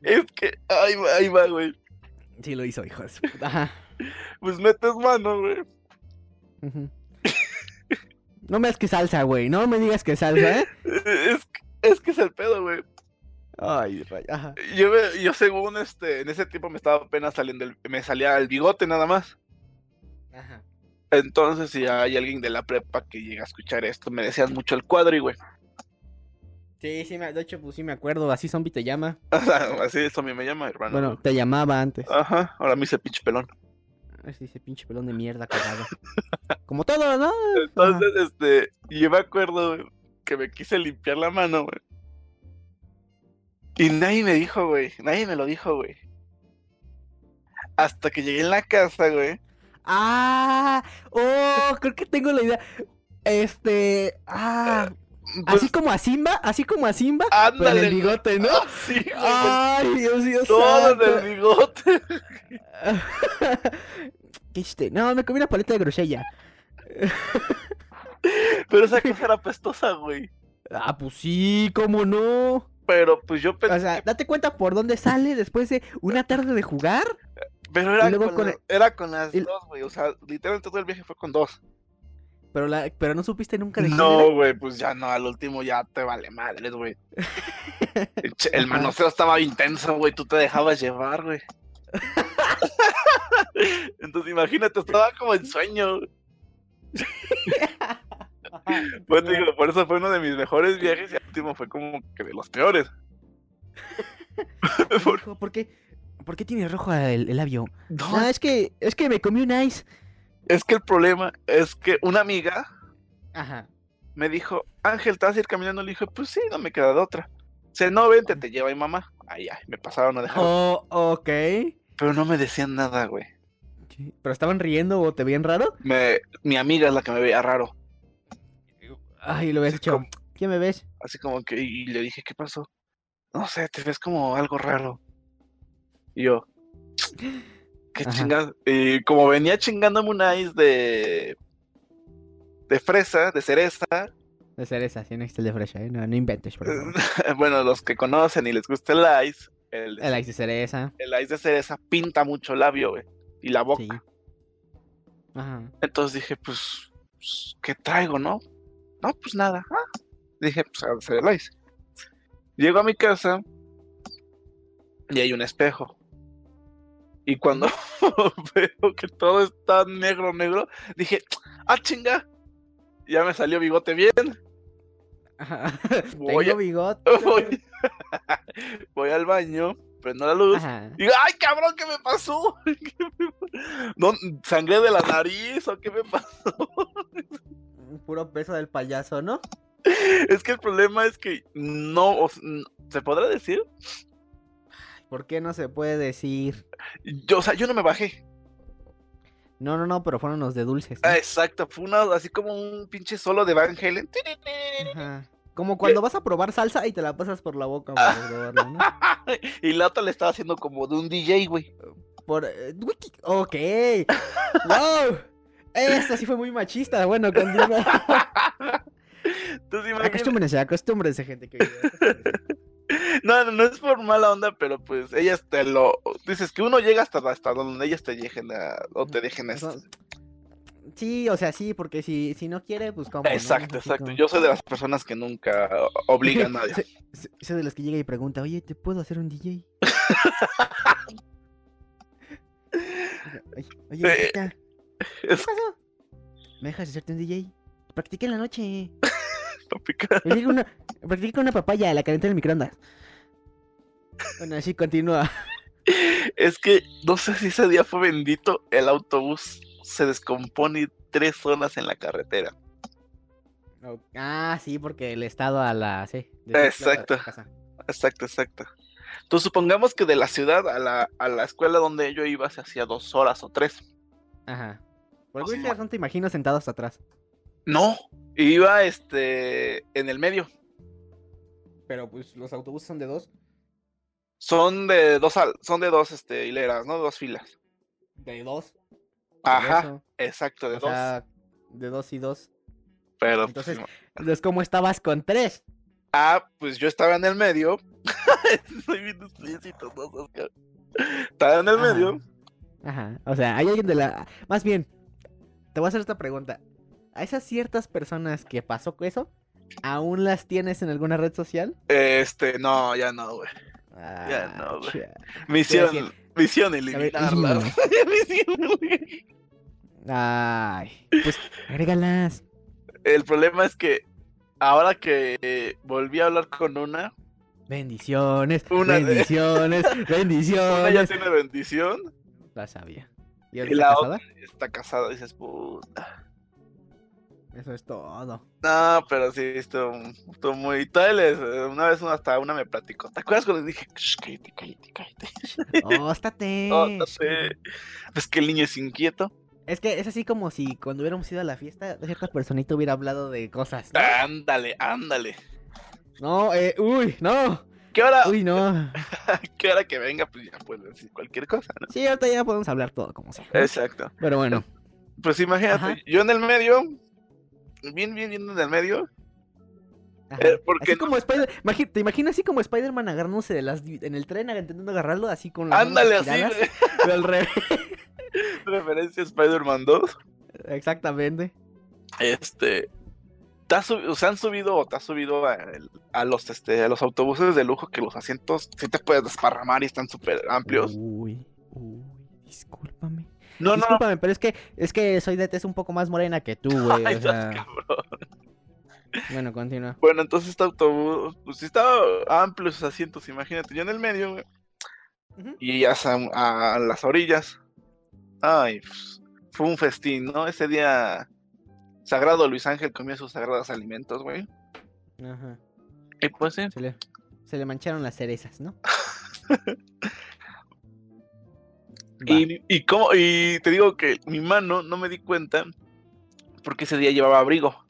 es que, ahí va, ahí va, güey. Sí, lo hizo, hijo de su puta. Ajá. Pues metes mano, güey. No me digas que salsa, güey. No me digas que salsa, ¿eh? Es, que- es que es el pedo, güey. Ay, raya. Ajá. Yo, yo según este, en ese tiempo me estaba apenas saliendo, el- me salía el bigote nada más. Ajá. Entonces, si hay alguien de la prepa que llega a escuchar esto, me decían mucho el cuadri, güey. Sí, sí, me, de hecho, pues sí me acuerdo. Así zombie te llama. Así mí me llama, hermano. Bueno, te llamaba antes. Ajá, ahora me hice pinche pelón. Así ese pinche pelón de mierda cagado. Como todo, ¿no? Entonces, este, yo me acuerdo güey, que me quise limpiar la mano, güey. Y nadie me dijo, güey. Nadie me lo dijo, güey. Hasta que llegué en la casa, güey. Ah, oh, creo que tengo la idea. Este, ah, Pues, así como a Simba, así como a Simba, pero en ándale. el bigote, ¿no? Ah, sí, güey. Ay, Dios mío, Todo en santo. el bigote. ¿Qué hiciste? No, me comí una paleta de grosella. Pero esa cosa era pestosa, güey. Ah, pues sí, cómo no. Pero pues yo pensé. O sea, date cuenta por dónde sale después de una tarde de jugar. pero era con, con la- el- era con las dos, güey. O sea, literalmente todo el viaje fue con dos. Pero, la, pero no supiste nunca de No, güey, pues ya no, al último ya te vale madres, güey. El, manoseo estaba intenso, güey, tú te dejabas llevar, güey. Entonces imagínate, estaba como en sueño. Pues digo, por eso fue uno de mis mejores viajes y el último fue como que de los peores. Por- ¿Por qué? ¿Por qué tiene rojo el, el labio? No, es que, es que me comí un ice. es que el problema es que una amiga Ajá. me dijo, Ángel, ¿te vas a ir caminando? Le dije, pues sí, no me queda de otra. Se no, vente, te lleva mi mamá. Ay, ay, me pasaron a dejar. Oh, ok. Pero no me decían nada, güey. ¿Pero estaban riendo o te veían raro? Me, mi amiga es la que me veía raro. Ay, lo dicho. como- ¿Quién me ves? Así como que, y le dije, ¿qué pasó? No sé, te ves como algo raro. Y yo, ¿qué Ajá. chingas? Y como venía chingándome un ice de. de fresa, de cereza. De cereza, sí, no existe el de fresa, ¿eh? No, no inventes, por favor. bueno, los que conocen y les gusta el ice, el, El ice de cereza. el ice de cereza pinta mucho el labio, güey. Y la boca. Sí. Ajá. Entonces dije, pues, pues, ¿qué traigo, no? No, pues nada. Ah. Dije, pues a hacer el ice. Llego a mi casa y hay un espejo. Y cuando veo que todo está negro, negro, dije, ah, chinga. Ya me salió bigote bien. Voy Tengo a- bigote. Voy, voy al baño, prendo la luz. Ajá. Y digo, ¡ay, cabrón, qué me pasó! ¿Qué me pa- ¿No, ¿Sangré de la nariz o qué me pasó? Puro peso del payaso, ¿no? Es que el problema es que no, o ¿se podrá decir? ¿Por qué no se puede decir? Yo, o sea, yo no me bajé. No, no, no, pero fueron los de dulces. Ah, exacto, fue una, así como un pinche solo de Van Halen. Ajá. Como cuando vas a probar salsa y te la pasas por la boca para probarla, ¿no? Y la otra le estaba haciendo como de un DJ, güey. Por... eh, Ok. ¡Wow! Esto sí fue muy machista. Bueno, imagínate- Acostúmbrense, acostúmbrense, gente. Que... No, no, es por mala onda, pero pues ellas te lo. Dices que uno llega hasta, hasta donde ellas te dejen a- o te dejen esto. Eso- Sí, o sea, sí, porque si, si no quiere, pues cómo. ¿no? Exacto, exacto. como- Yo soy de las personas que nunca obligan a nadie. Soy de los que llega y pregunta, oye, ¿te puedo hacer un DJ? Oye, oye, ¿qué pasó? ¿Me dejas hacerte un DJ? Practiqué en la noche. Practiqué con una, practiqué con una papaya, la calenté en el microondas. Bueno, así continúa. Es que no sé si ese día fue bendito. El autobús se descompone tres zonas en la carretera. Oh, Ah, sí, porque el estado a la... Sí, Exacto. casa. Exacto, exacto. Entonces supongamos que de la ciudad a la, a la escuela donde yo iba se hacía dos horas o tres. Ajá. Por alguna razón te imagino sentado hasta atrás. No, iba este en el medio. Pero pues los autobuses son de dos. Son de dos son de dos este, hileras, ¿no? Dos filas. De dos. Ajá, eso. exacto, de O dos. sea, de dos y dos. pero pues, entonces- no. Entonces, ¿cómo estabas con tres? ah, pues yo estaba en el medio. Estoy viendo ¿no? Estaba en el Ajá. medio. Ajá. O sea, hay alguien de la. Más bien, te voy a hacer esta pregunta. ¿A esas ciertas personas que pasó con eso, aún las tienes en alguna red social? Este, no, ya no, güey. Ya Ah, no, güey. Misión, misión ver, eliminarla. Misión eliminarla. Ay, pues agrégalas. El problema es que ahora que volví a hablar con una, Bendiciones, Una de- bendiciones, una ya bendiciones. tiene bendición La sabía. ¿Y ahora la está casada? está casada. Dices, puta. Eso es todo. No, pero sí, estuvo, estuvo muy. Todavía les- una vez hasta una me platicó. ¿Te acuerdas cuando dije, "Shh, cállate, cállate, cállate? Óstate. No sé. Pues que el niño es inquieto. Es que es así como si cuando hubiéramos ido a la fiesta, cierta personita hubiera hablado de cosas. ¿no? Ándale, ándale. No, eh, uy, no, ¿Qué hora, uy, no. qué hora que venga? Pues ya puede decir cualquier cosa, ¿no? Sí, ahorita ya podemos hablar todo como sea. Exacto. Pero bueno, Pues imagínate, Ajá. yo en el medio, bien, bien, bien en el medio. Eh, porque así como Spider, te imaginas así como Spider-Man agarrándose de las en el tren, intentando agarrarlo así con las Ándale así, pero al revés. Referencia a Spider-Man 2. Exactamente. Este. ¿Te has subi- ¿Se han subido o te has subido a, los este a los autobuses de lujo que los asientos sí te puedes desparramar y están súper amplios? Uy, uy, discúlpame. No, no, no. discúlpame, pero es que es que soy de tez un poco más morena que tú, güey. Ay, o sea, cabrón. bueno, continúa. Bueno, entonces este autobús, pues sí estaba amplio sus asientos, imagínate, yo en el medio, güey, y ya a, a las orillas. Ay, pues, fue un festín, ¿no? Ese día Sagrado Luis Ángel comió sus sagrados alimentos, güey. Ajá. Y pues sí, Se le, se le mancharon las cerezas, ¿no? Y, y, cómo- y te digo que mi mano no me di cuenta porque ese día llevaba abrigo.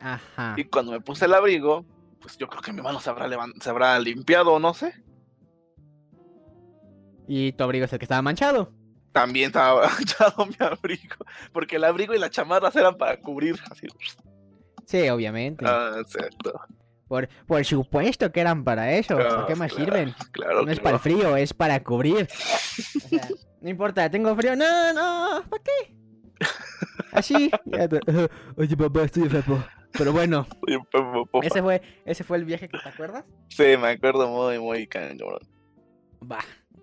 Ajá. Y cuando me puse el abrigo, pues yo creo que mi mano se habrá, levan- se habrá limpiado, no sé. Y tu abrigo es el que estaba manchado. También estaba manchado mi abrigo. Porque el abrigo y las chamarras eran para cubrir. Así. Sí, obviamente. Ah, exacto. Por, por supuesto que eran para eso. ¿Para qué Ah, más claro, sirven? Claro, No es para claro. el frío, es para cubrir. O sea, no importa, tengo frío. No, no, ¿para qué? Así. Oye, papá, estoy enfermo. Pero bueno, Oye, ese fue, ese fue el viaje que te acuerdas. Sí, me acuerdo muy, muy cabrón. Va.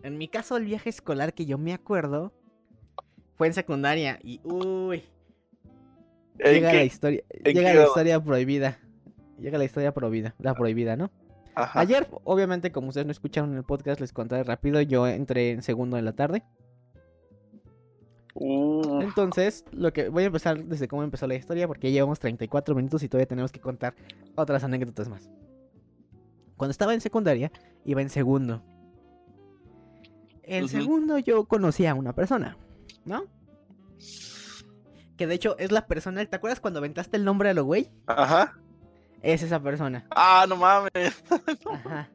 En mi caso, el viaje escolar que yo me acuerdo fue en secundaria. Y uy, ¿En llega qué? la historia. en Llega la historia prohibida. Llega la historia prohibida. La prohibida, ¿no? Ajá. Ayer, obviamente, como ustedes no escucharon el podcast, les contaré rápido. Yo entré en segundo de la tarde. Uh, Entonces, lo que voy a empezar desde cómo empezó la historia, porque ya llevamos 34 minutos y todavía tenemos que contar otras anécdotas más. Cuando estaba en secundaria, iba en segundo. Ujú. segundo yo conocí a una persona, ¿no? Que de hecho es la persona, ¿te acuerdas cuando aventaste el nombre a lo güey? Ajá. Es esa persona. Ah, no mames. Ajá.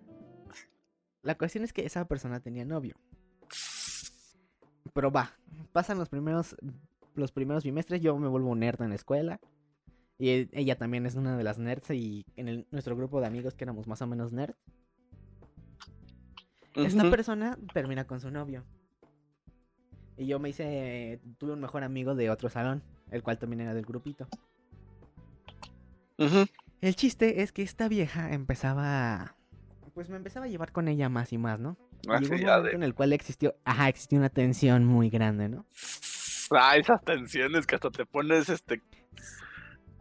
La cuestión es que esa persona tenía novio. Pero va, pasan los primeros los primeros bimestres, yo me vuelvo nerd en la escuela. Y ella también es una de las nerds y en el- nuestro grupo de amigos que éramos más o menos nerds. Esta Ujú. persona termina con su novio. Y yo me hice, tuve un mejor amigo de otro salón, el cual también era del grupito. El chiste es que esta vieja empezaba, pues me empezaba a llevar con ella más y más, ¿no? Y Ah, sí, un momento de- en el cual existió, ajá, existió una tensión muy grande, ¿no? Ah, esas tensiones que hasta te pones este.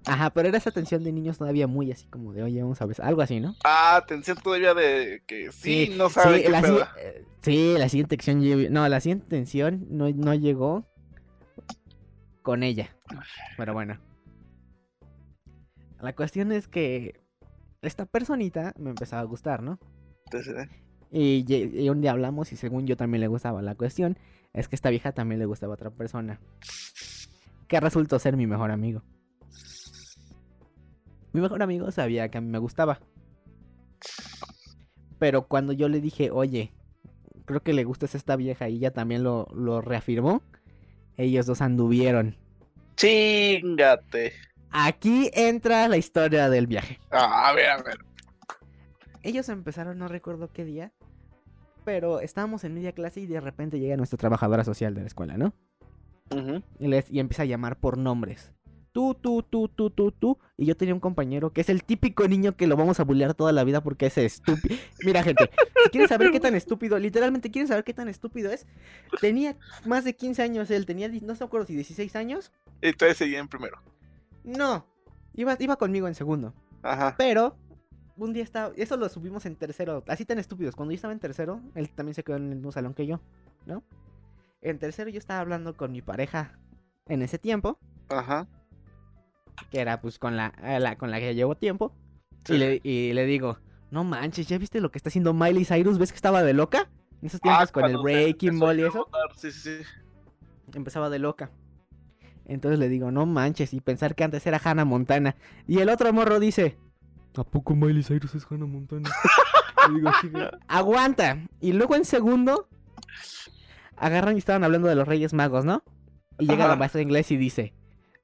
Ajá, pero era esa tensión de niños todavía muy así como de, oye, vamos a ver, algo así, ¿no? Ah, tensión todavía de que sí, Sí, no sabe sí, qué la, pedo. eh, sí, la siguiente tensión, no, la siguiente tensión no, no llegó con ella, pero bueno. La cuestión es que esta personita me empezaba a gustar, ¿no? Entonces, Y, y un día hablamos y según yo también le gustaba. La cuestión es que esta vieja también le gustaba a otra persona. Que resultó ser mi mejor amigo. Mi mejor amigo sabía que a mí me gustaba. Pero cuando yo le dije, oye, creo que le gustas a esta vieja y ella también lo, lo reafirmó, ellos dos anduvieron. Chingate. Aquí entra la historia del viaje. Ah, a ver, a ver. Ellos empezaron, no recuerdo qué día, pero estábamos en media clase y de repente llega nuestra trabajadora social de la escuela, ¿no? Y, les, y empieza a llamar por nombres. Tú, tú, tú, tú, tú, tú. Y yo tenía un compañero que es el típico niño que lo vamos a bullear toda la vida porque es estúpido. Mira, gente, si quieren saber qué tan estúpido, literalmente quieren saber qué tan estúpido es. Tenía más de 15 años él, tenía, no se acuerdo si 16 años. Todavía seguía en primero. No, iba, iba conmigo en segundo. Ajá. Pero un día estaba, eso lo subimos en tercero, así tan estúpidos. Cuando yo estaba en tercero, él también se quedó en el mismo salón que yo, ¿no? En tercero yo estaba hablando con mi pareja en ese tiempo, Ajá. Que era pues con la, eh, la- con la que ya llevo tiempo, y Sí. le, y le digo, no manches, ¿ya viste lo que está haciendo Miley Cyrus? ¿Ves que estaba de loca? En esos tiempos Ah, con el Breaking Ball y eso, Sí, sí, empezaba de loca. Entonces le digo, no manches, y pensar que antes era Hannah Montana. Y el otro morro dice, ¿a poco Miley Cyrus es Hannah Montana? Le digo. Aguanta. Y luego en segundo, agarran y estaban hablando de los Reyes Magos, ¿no? Y llega la maestra de inglés y dice,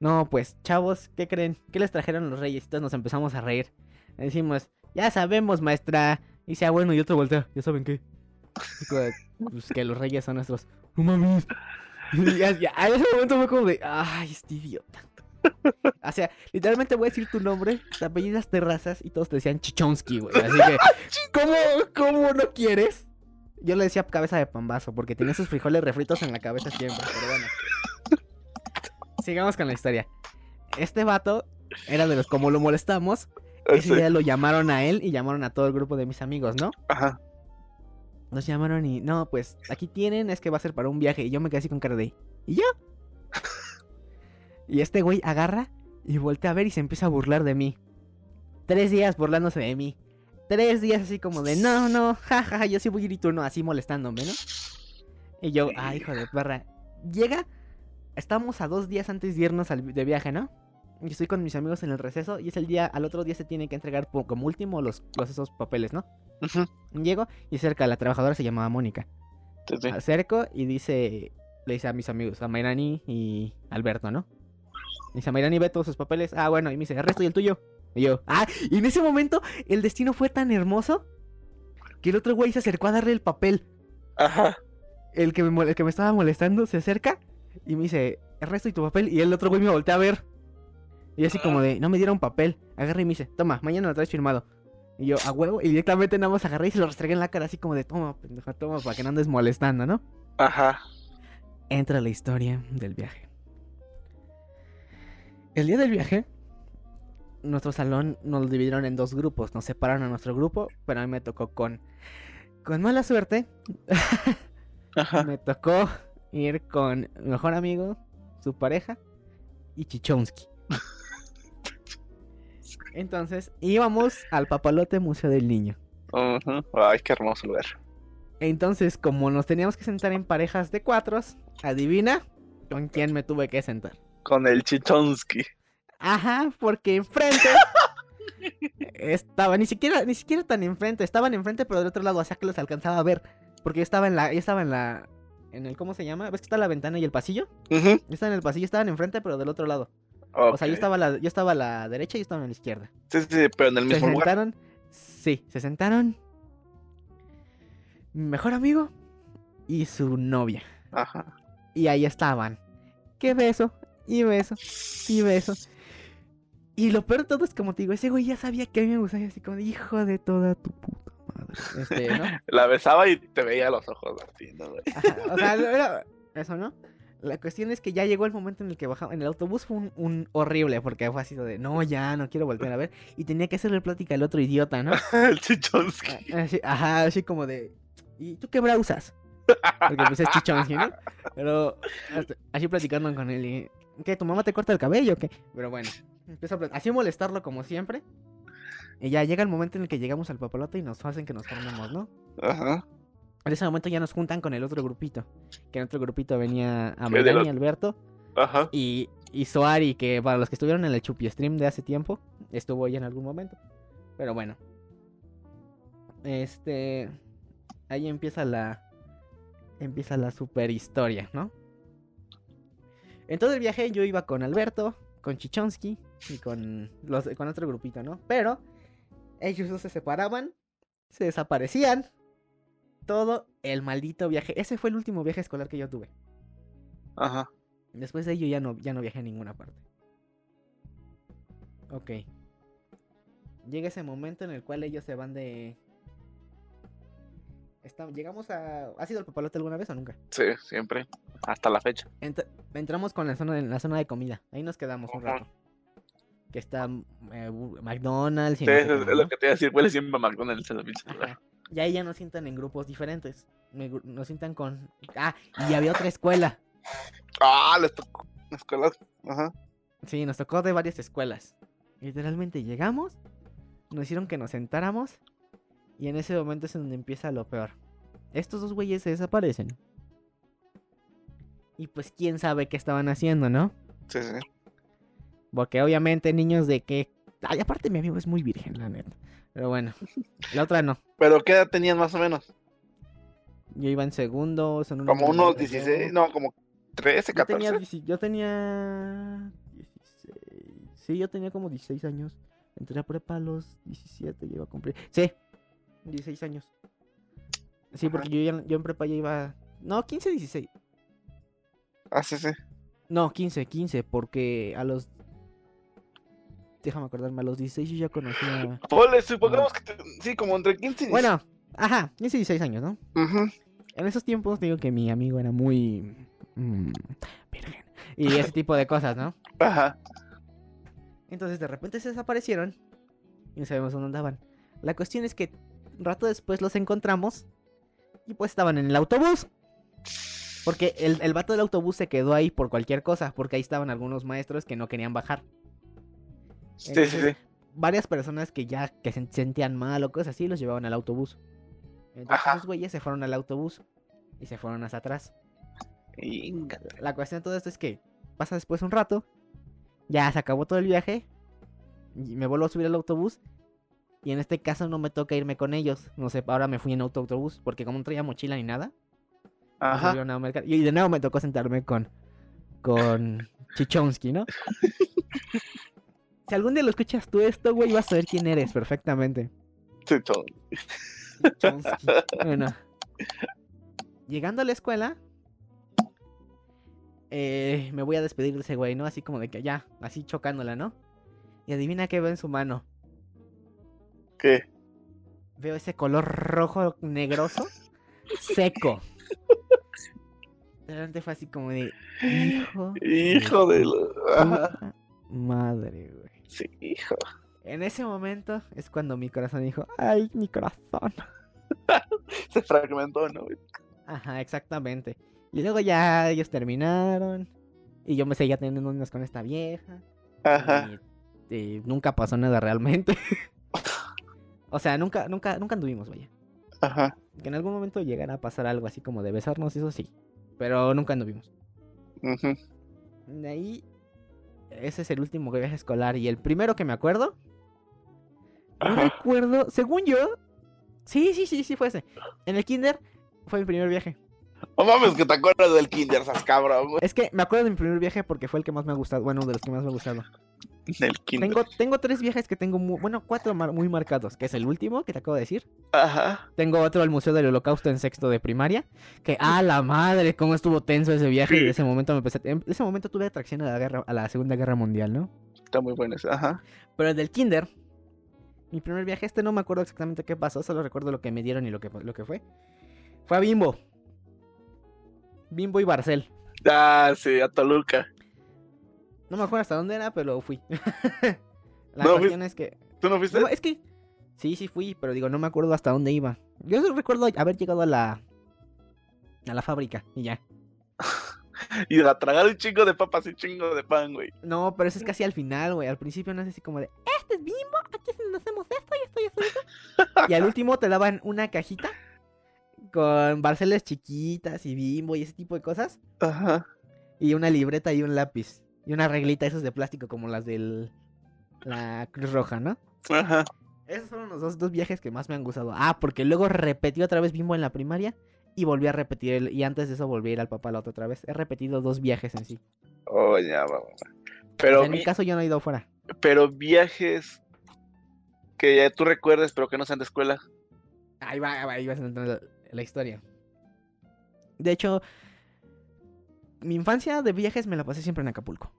no, pues, chavos, ¿qué creen? ¿Qué les trajeron los Reyes? Y todos nos empezamos a reír. Decimos, ya sabemos, maestra. Y ah, bueno, y otro voltea, ¿ya saben qué? Pues que los Reyes son nuestros. No mames. Y ya- ya, a ese momento fue como de, ay, este idiota. O sea, literalmente voy a decir tu nombre, te apellidas Terrazas y todos te decían Chichonsky, güey. Así que, ¿cómo, ¿cómo no quieres? Yo le decía cabeza de pambazo porque tenía sus frijoles refritos en la cabeza siempre, pero bueno. Sigamos con la historia. Este vato era de los como lo molestamos. Ese Sí. día lo llamaron a él y llamaron a todo el grupo de mis amigos, ¿no? Ajá. Nos llamaron y, no, pues aquí tienen, es que va a ser para un viaje. Y yo me quedé así con cara de, ¿y yo? y este güey agarra y voltea a ver y se empieza a burlar de mí. Tres días burlándose de mí. Tres días así como de, no, no, jajaja, yo sí voy a ir y tú no, así molestándome, ¿no? Y yo, ay, hijo de perra. Llega, estamos a dos días antes de irnos al, de viaje, ¿no? Y estoy con mis amigos en el receso y es el día, al otro día se tienen que entregar como último los, los esos papeles, ¿no? Ujú. Llego y cerca la trabajadora se llamaba Mónica. Sí, sí. Acerco y dice, le dice a mis amigos, a Mayrani y Alberto, ¿no? Dice, Mayrani ve todos sus papeles. Ah, bueno, y me dice, el resto y el tuyo. Y yo, ah, y en ese momento el destino fue tan hermoso que el otro güey se acercó a darle el papel. Ajá. El que me, mol- el que me estaba molestando se acerca y me dice, el resto y tu papel. Y el otro güey me voltea a ver. Y así como de, no me dieron papel. Agarra y me dice, toma, mañana lo traes firmado. Y yo, a huevo, y directamente nada más agarré y se lo restregué en la cara así como de, toma, pendeja, toma, para que no andes molestando, ¿no? Ajá. entra la historia del viaje. El día del viaje, nuestro salón nos dividieron en dos grupos, nos separaron a nuestro grupo, pero a mí me tocó con, con mala suerte, Ajá. me tocó ir con mi mejor amigo, su pareja y Chichonsky. Entonces íbamos al Papalote Museo del Niño. Ujú. Ay, qué hermoso lugar. Entonces, como nos teníamos que sentar en parejas de cuatros, adivina con quién me tuve que sentar. Con el Chichonsky. Ajá, porque enfrente estaba, ni siquiera, ni siquiera tan enfrente, estaban enfrente, pero del otro lado, o sea que los alcanzaba a ver. Porque yo estaba en la, yo estaba en la, en el, ¿cómo se llama? ¿Ves que está la ventana y el pasillo? Estaba en el pasillo, estaban enfrente, pero del otro lado. O sea, yo estaba, a la, yo estaba a la derecha y yo estaba a la izquierda. Sí, sí, pero en el Se mismo lugar. sentaron, sí, se sentaron mi mejor amigo y su novia. Ajá. Y ahí estaban. Qué beso, y beso, y beso. Y lo peor de todo es como te digo, ese güey ya sabía que a mí me gustaba, así como hijo de toda tu puta madre. Este, ¿no? La besaba y te veía los ojos así, ¿no, güey? Ajá, o sea, era eso, ¿no? La cuestión es que ya llegó el momento en el que bajaba. En el autobús fue un, un horrible, porque fue así de no, ya no quiero volver a ver. Y tenía que hacerle plática al otro idiota, ¿no? el Chichonsky. Ah, Así- ajá, así como de. ¿Y tú qué bra usas? Porque pues es Chichonsky, ¿no? Pero hasta- así platicando con él y. ¿Qué? ¿Tu mamá te corta el cabello o qué? Pero bueno, a así molestarlo como siempre. Y ya llega el momento en el que llegamos al papalote y nos hacen que nos formemos, ¿no? Ajá. En ese momento ya nos juntan con el otro grupito. Que en otro grupito venía a ¿Qué de los- Alberto Ajá. y, y Soari, que para los que estuvieron en el Chupi Stream de hace tiempo, estuvo ya en algún momento. Pero bueno. Este. Ahí empieza la. Empieza la super historia, ¿no? En todo el viaje yo iba con Alberto, con Chichonsky y con, los, con otro grupito, ¿no? Pero ellos dos se separaban, se desaparecían. Todo el maldito viaje. Ese fue el último viaje escolar que yo tuve. Ajá. Después de ello ya no, ya no viajé a ninguna parte. Ok. Llega ese momento en el cual ellos se van de... Está- llegamos a... ¿Has ido al papalote alguna vez o nunca? Sí, siempre. Hasta la fecha. Entra- entramos con la zona, en la zona de comida. Ahí nos quedamos un rato. Que está eh, bu- McDonald's y Sí, no sé es, lo ¿no? que te iba a decir. Huele siempre a McDonald's en la. Ajá. Y ahí ya nos sientan en grupos diferentes. Nos sientan con... Ah, y había otra escuela. Ah, les tocó. Escuelas. Ajá. Sí, nos tocó de varias escuelas. Literalmente llegamos, nos hicieron que nos sentáramos y en ese momento es donde empieza lo peor. Estos dos güeyes se desaparecen. Y pues quién sabe qué estaban haciendo, ¿no? Sí, sí. Porque obviamente niños de que... Ay, aparte mi amigo es muy virgen, la neta. Pero bueno, la otra no. Pero ¿qué edad tenían más o menos? Yo iba en segundo, son unos Como unos mayores que 16, yo. no, como 13, Yo tenía, 14. yo tenía 16. Sí, yo tenía como 16 años. Entré a prepa a los 17, ya iba a cumplir. Sí, 16 años. Sí, porque yo, ya- yo en prepa ya iba. No, 15, 16. Ah, sí, sí. No, 15, 15, porque a los. Déjame acordarme, a los 16 yo ya conocía. Ponle, supongamos que te- sí, como entre 15 y Bueno, ajá, 15 y 16 años, ¿no? Ujú. En esos tiempos digo que mi amigo era muy. mm, virgen. Y ese tipo de cosas, ¿no? Ajá. Entonces de repente se desaparecieron y no sabemos dónde andaban. La cuestión es que un rato después los encontramos y pues estaban en el autobús. Porque el, el vato del autobús se quedó ahí por cualquier cosa, porque ahí estaban algunos maestros que no querían bajar. Sí, sí, sí. Entonces, Varias personas que ya que se sentían mal o cosas así los llevaban al autobús. Entonces Ajá. esos güeyes se fueron al autobús y se fueron hasta atrás. La cuestión de todo esto es que pasa después un rato, ya se acabó todo el viaje, y me vuelvo a subir al autobús, y en este caso no me toca irme con ellos. No sé, ahora me fui en auto autobús, porque como no traía mochila ni nada, Ajá. y de nuevo me tocó sentarme con, con Chichonsky, ¿no? si algún día lo escuchas tú esto, güey, vas a saber quién eres perfectamente. Sí, todo. Chichonsky. Bueno. Llegando a la escuela, eh, me voy a despedir de ese güey, ¿no? Así como de que ya, así chocándola, ¿no? Y adivina qué veo en su mano. ¿Qué? Veo ese color rojo negroso, seco. Realmente fue así como de, hijo. Hijo de la... Ajá. puta Madre, güey. Sí, hijo. En ese momento es cuando mi corazón dijo, ay, mi corazón. Se fragmentó, ¿no? Ajá, exactamente. Y luego ya ellos terminaron. Y yo me seguía teniendo unas con esta vieja. Ajá. Y, y nunca pasó nada realmente. o sea, nunca, nunca, nunca anduvimos, vaya. Ajá. Que en algún momento llegara a pasar algo así como de besarnos, eso sí. Pero nunca anduvimos. Ujú. De ahí ese es el último viaje escolar. Y el primero que me acuerdo. No Ajá. recuerdo. Según yo. Sí, sí, sí, sí, fue ese. En el kinder fue mi primer viaje. No mames, que te acuerdas del Kinder, esas cabrón, güey. Es que me acuerdo de mi primer viaje porque fue el que más me ha gustado. Bueno, de los que más me ha gustado. Del Kinder. Tengo, tengo tres viajes que tengo, bueno, cuatro mar- muy marcados. Que es el último que te acabo de decir. Ajá. Tengo otro al Museo del Holocausto en sexto de primaria. Que, ah, la madre, cómo estuvo tenso ese viaje. Y de ese momento me empecé. En ese momento tuve atracción a la, guerra, a la Segunda Guerra Mundial, ¿no? Está muy bueno ese. Ajá. Pero el del Kinder, mi primer viaje, este no me acuerdo exactamente qué pasó, solo recuerdo lo que me dieron y lo que, lo que fue. Fue a Bimbo. Bimbo y Barcel. Ah, sí, a Toluca. No me acuerdo hasta dónde era, pero fui. La No, cuestión es que. ¿Tú no fuiste? No, es que. Sí, sí fui, pero digo, no me acuerdo hasta dónde iba. Yo recuerdo haber llegado a la. a la fábrica y ya. Y a tragar un chingo de papas y un chingo de pan, güey. No, pero eso es casi al final, güey. Al principio no es así como de, este es Bimbo, aquí es donde hacemos esto y esto y esto y esto. y al último te daban una cajita con barceles chiquitas y Bimbo y ese tipo de cosas. Ajá. Y una libreta y un lápiz. Y una reglita esos de plástico como las del... La Cruz Roja, ¿no? Ajá. Esos fueron los dos, dos viajes que más me han gustado. Ah, porque luego repetí otra vez Bimbo en la primaria y volví a repetir el... Y antes de eso volví a ir al papalote otra vez. He repetido dos viajes en sí. Oh, ya, va, va, va. O Pero, sea, en mi caso yo no he ido fuera. pero viajes que ya tú recuerdes, pero que no sean de escuela. Ahí va, ahí va, ahí vas a la, la historia. De hecho, mi infancia de viajes me la pasé siempre en Acapulco.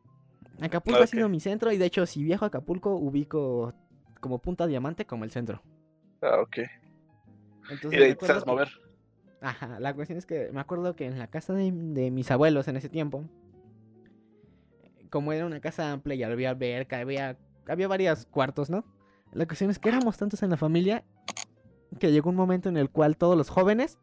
Acapulco ha Ok. sido mi centro y de hecho si viajo a Acapulco ubico como punta diamante como el centro. Ah, ok. Entonces, Y de ahí te mover. Ajá, la cuestión es que me acuerdo que en la casa de, de mis abuelos en ese tiempo, como era una casa amplia y había alberca, había, había varios cuartos, ¿no? La cuestión es que éramos tantos en la familia que llegó un momento en el cual todos los jóvenes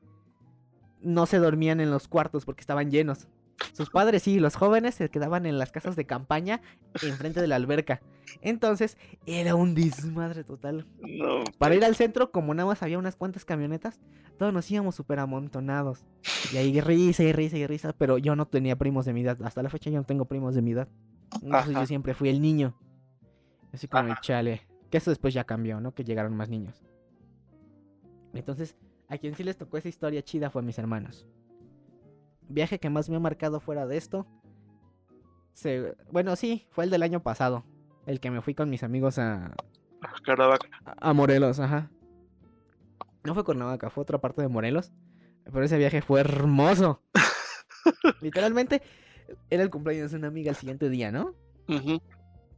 no se dormían en los cuartos porque estaban llenos. Sus padres sí, los jóvenes se quedaban en las casas de campaña enfrente de la alberca. Entonces era un desmadre total. No. Para ir al centro, como nada más había unas cuantas camionetas, todos nos íbamos súper amontonados. Y ahí risa y risa y risa, pero yo no tenía primos de mi edad. Hasta la fecha yo no tengo primos de mi edad. Entonces Ajá. yo siempre fui el niño. Así como el chale. Que eso después ya cambió, ¿no? Que llegaron más niños. Entonces, a quien sí les tocó esa historia chida fue a mis hermanos. Viaje que más me ha marcado fuera de esto. se- Bueno, sí, fue el del año pasado. El que me fui con mis amigos a, Caravaca. a Morelos, ajá. No fue Cuernavaca, fue otra parte de Morelos. Pero ese viaje fue hermoso. Literalmente, era el cumpleaños de una amiga el siguiente día, ¿no?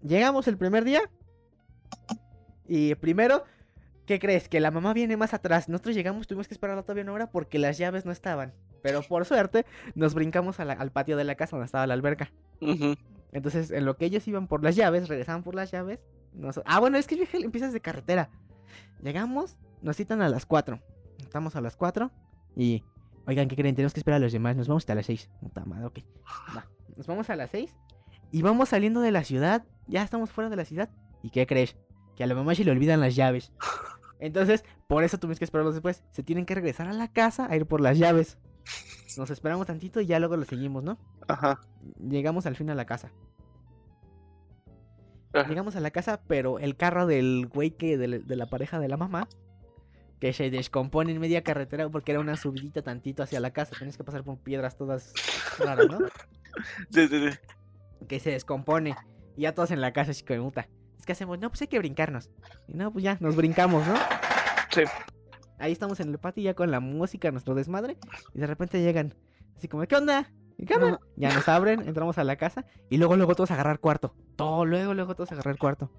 Llegamos el primer día. Y primero, ¿qué crees? Que la mamá viene más atrás. Nosotros llegamos, tuvimos que esperar todavía una hora porque las llaves no estaban. Pero por suerte, nos brincamos la- al patio de la casa donde estaba la alberca. Entonces, en lo que ellos iban por las llaves, regresaban por las llaves. nos- Ah, bueno, es que el viaje empieza de carretera. Llegamos, nos citan a las 4. Estamos a las 4 y... Oigan, ¿qué creen? Tenemos que esperar a los demás. Nos vamos hasta las 6. Puta madre, ok. Va. Nos vamos a las 6 y vamos saliendo de la ciudad. Ya estamos fuera de la ciudad. ¿Y qué crees? Que a la mamá se le olvidan las llaves. Entonces, por eso tuvimos que esperarlos después. Se tienen que regresar a la casa a ir por las llaves. Nos esperamos tantito y ya luego lo seguimos, ¿no? Ajá. Llegamos al fin a la casa. Ajá. Llegamos a la casa, pero el carro del güey que de, la- de la pareja de la mamá, que se descompone en media carretera porque era una subidita tantito hacia la casa, tenías que pasar por piedras todas raras, ¿no? Sí, sí, sí. Que se descompone. Y ya todos en la casa, como puta. Es que hacemos, no, pues hay que brincarnos. Y no, pues ya, nos brincamos, ¿no? Sí. Ahí estamos en el patio ya con la música, nuestro desmadre. Y de repente llegan, así como, ¿qué onda? ¿Y ¿Qué onda? Ya nos abren, entramos a la casa. Y luego, luego todos a agarrar cuarto. Todo, luego, luego todos a agarrar cuarto.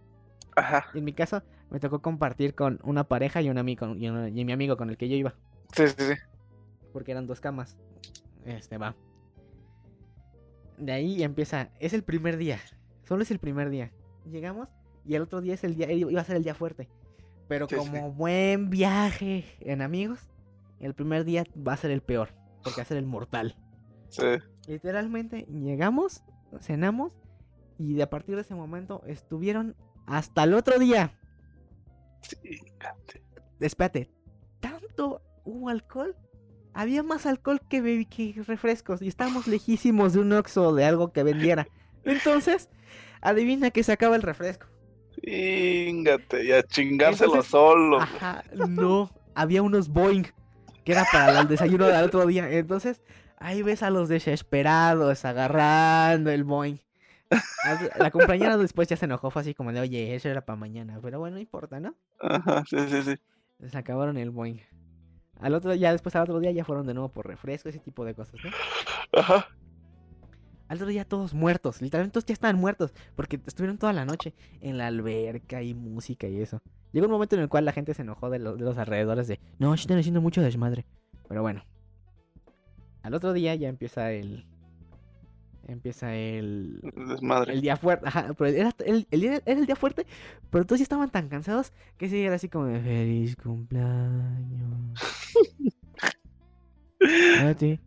Ajá. En mi caso, me tocó compartir con una pareja y un amigo y, y mi amigo con el que yo iba. Sí, sí, sí. Porque eran dos camas. Este va. De ahí empieza. Es el primer día. Solo es el primer día. Llegamos y el otro día es el día. Iba a ser el día fuerte. Pero Sí, sí. como buen viaje en amigos, el primer día va a ser el peor. Porque va a ser el mortal. Sí. Literalmente llegamos, cenamos y de a partir de ese momento estuvieron hasta el otro día. Sí. Espérate, ¿tanto hubo alcohol? Había más alcohol que, bebi- que refrescos y estábamos lejísimos de un Oxxo o de algo que vendiera. Entonces, adivina que se acaba el refresco. Chingate, y a chingárselo Entonces- solo. Ajá, no, había unos Boeing que era para el desayuno del otro día. Entonces, ahí ves a los desesperados agarrando el Boeing. La compañera después ya se enojó, fue así como de, oye, eso era para mañana. Pero bueno, no importa, ¿no? Ajá, sí, sí, sí. Se acabaron el Boeing. Al otro ya después al otro día ya fueron de nuevo por refresco, ese tipo de cosas, ¿no? Ajá. Al otro día todos muertos, literalmente todos ya estaban muertos, porque estuvieron toda la noche en la alberca y música y eso. Llegó un momento en el cual la gente se enojó de, lo- de los alrededores de, no, están haciendo mucho desmadre. Pero bueno, al otro día ya empieza el... Empieza el... Desmadre. El día fuerte, ajá, pero era el, el día, era el día fuerte, pero todos ya estaban tan cansados que sí era así como de feliz cumpleaños. a ti".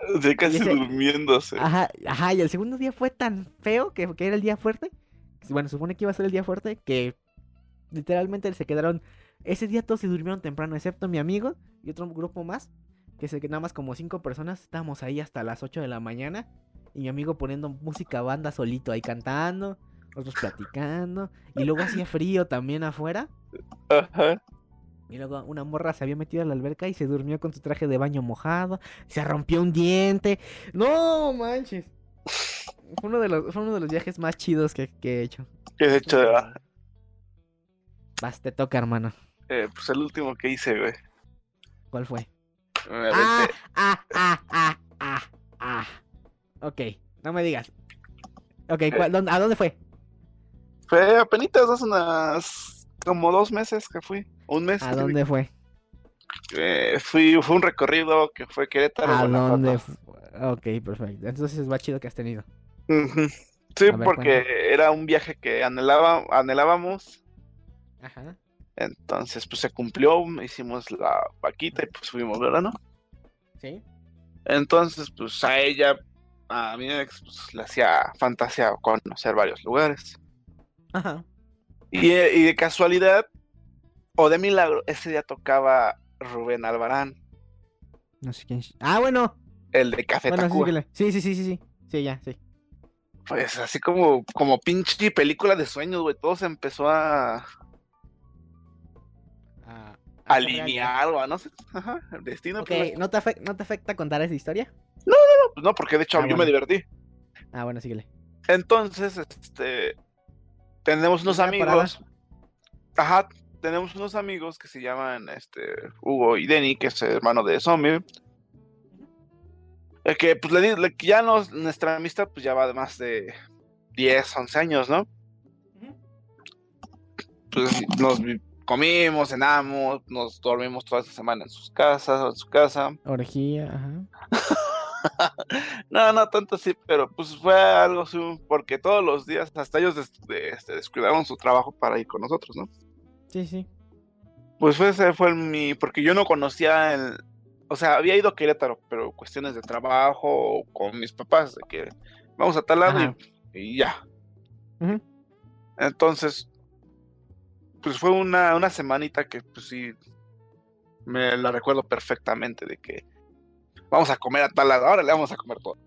Sí, casi ese- durmiéndose. Ajá, ajá, y el segundo día fue tan feo que, que era el día fuerte. Bueno, supone que iba a ser el día fuerte que literalmente se quedaron. Ese día todos se durmieron temprano, excepto mi amigo y otro grupo más. Que se nada más como cinco personas. Estábamos ahí hasta las 8 de la mañana. Y mi amigo poniendo música banda solito ahí cantando. Otros platicando. Y luego hacía frío también afuera. Ajá. Y luego una morra se había metido a la alberca y se durmió con su traje de baño mojado. Se rompió un diente. No manches. Fue uno de los, fue uno de los viajes más chidos que, que he hecho. Que de hecho, ah, Vas, te toca, hermano. eh, pues el último que hice, güey. ¿Cuál fue? Ah, ah, ah, ah, ah, ah. Ok, no me digas. Ok, ¿cuál- dónde- ¿a dónde fue? Fue apenas hace unas. como dos meses que fui. Un mes. ¿A dónde fue? Eh, fui, fue un recorrido que fue Querétaro. ¿A dónde fue? Ok, perfecto. Entonces es más chido que has tenido. Sí, ver, porque era un viaje que anhelaba, anhelábamos. Ajá. Entonces, pues se cumplió. Hicimos la vaquita y pues fuimos, ¿verdad? ¿no? ¿Sí? Entonces, pues a ella, a mi ex, pues le hacía fantasía conocer varios lugares. Ajá. Y, eh, y de casualidad, o de milagro, ese día tocaba Rubén Albarán, No sé quién es. Ah, bueno. el de Café Bueno, Tacuba. sí, sí, sí, sí, sí. Sí, ya, sí. Pues así como, como pinche película de sueños, güey. Todo se empezó a ah, alinear o a no sé. Ajá, el destino. Ok, pues, ¿no te, afec- ¿no te afecta contar esa historia? no, pues, no, porque de hecho Ah, yo bueno. me divertí. Ah, bueno, síguele. Entonces, este, tenemos unos parada. amigos. Ajá, tenemos unos amigos que se llaman, este, Hugo y Denny, que es hermano de Zombie. El que, pues, le, le- ya nos, nuestra amistad, pues, ya va de más de 10, 11 años, ¿no? Pues, nos comimos, cenamos, nos dormimos toda esta semana en sus casas, en su casa. Orgía, ajá. No, no tanto así, pero pues fue algo así, porque todos los días, hasta ellos des- este, descuidaron su trabajo para ir con nosotros, ¿no? Sí, sí. Pues fue, ese fue mi, porque yo no conocía el, o sea, había ido a Querétaro, pero cuestiones de trabajo con mis papás, de que vamos a tal lado y, y ya. Entonces, pues fue una, una semanita que pues sí, me la recuerdo perfectamente de que vamos a comer a tal lado, ahora le vamos a comer todo.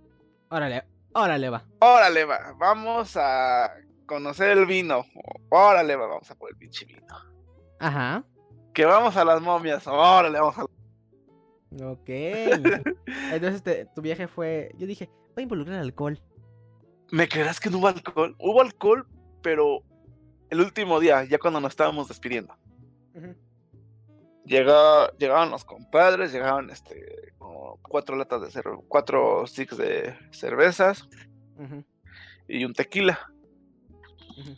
Órale, órale, va. Órale, va, vamos a conocer el vino. Órale, va, vamos a por el pinche vino. Ajá. Que vamos a las momias. Órale, vamos a. Ok. Entonces te- tu viaje fue. Yo dije, voy a involucrar alcohol. ¿Me creerás que no hubo alcohol? Hubo alcohol, pero el último día, ya cuando nos estábamos despidiendo. Llegó, llegaron los compadres, llegaron este, como cuatro latas de cerveza, cuatro sticks de cervezas Ujú, y un tequila. ujú.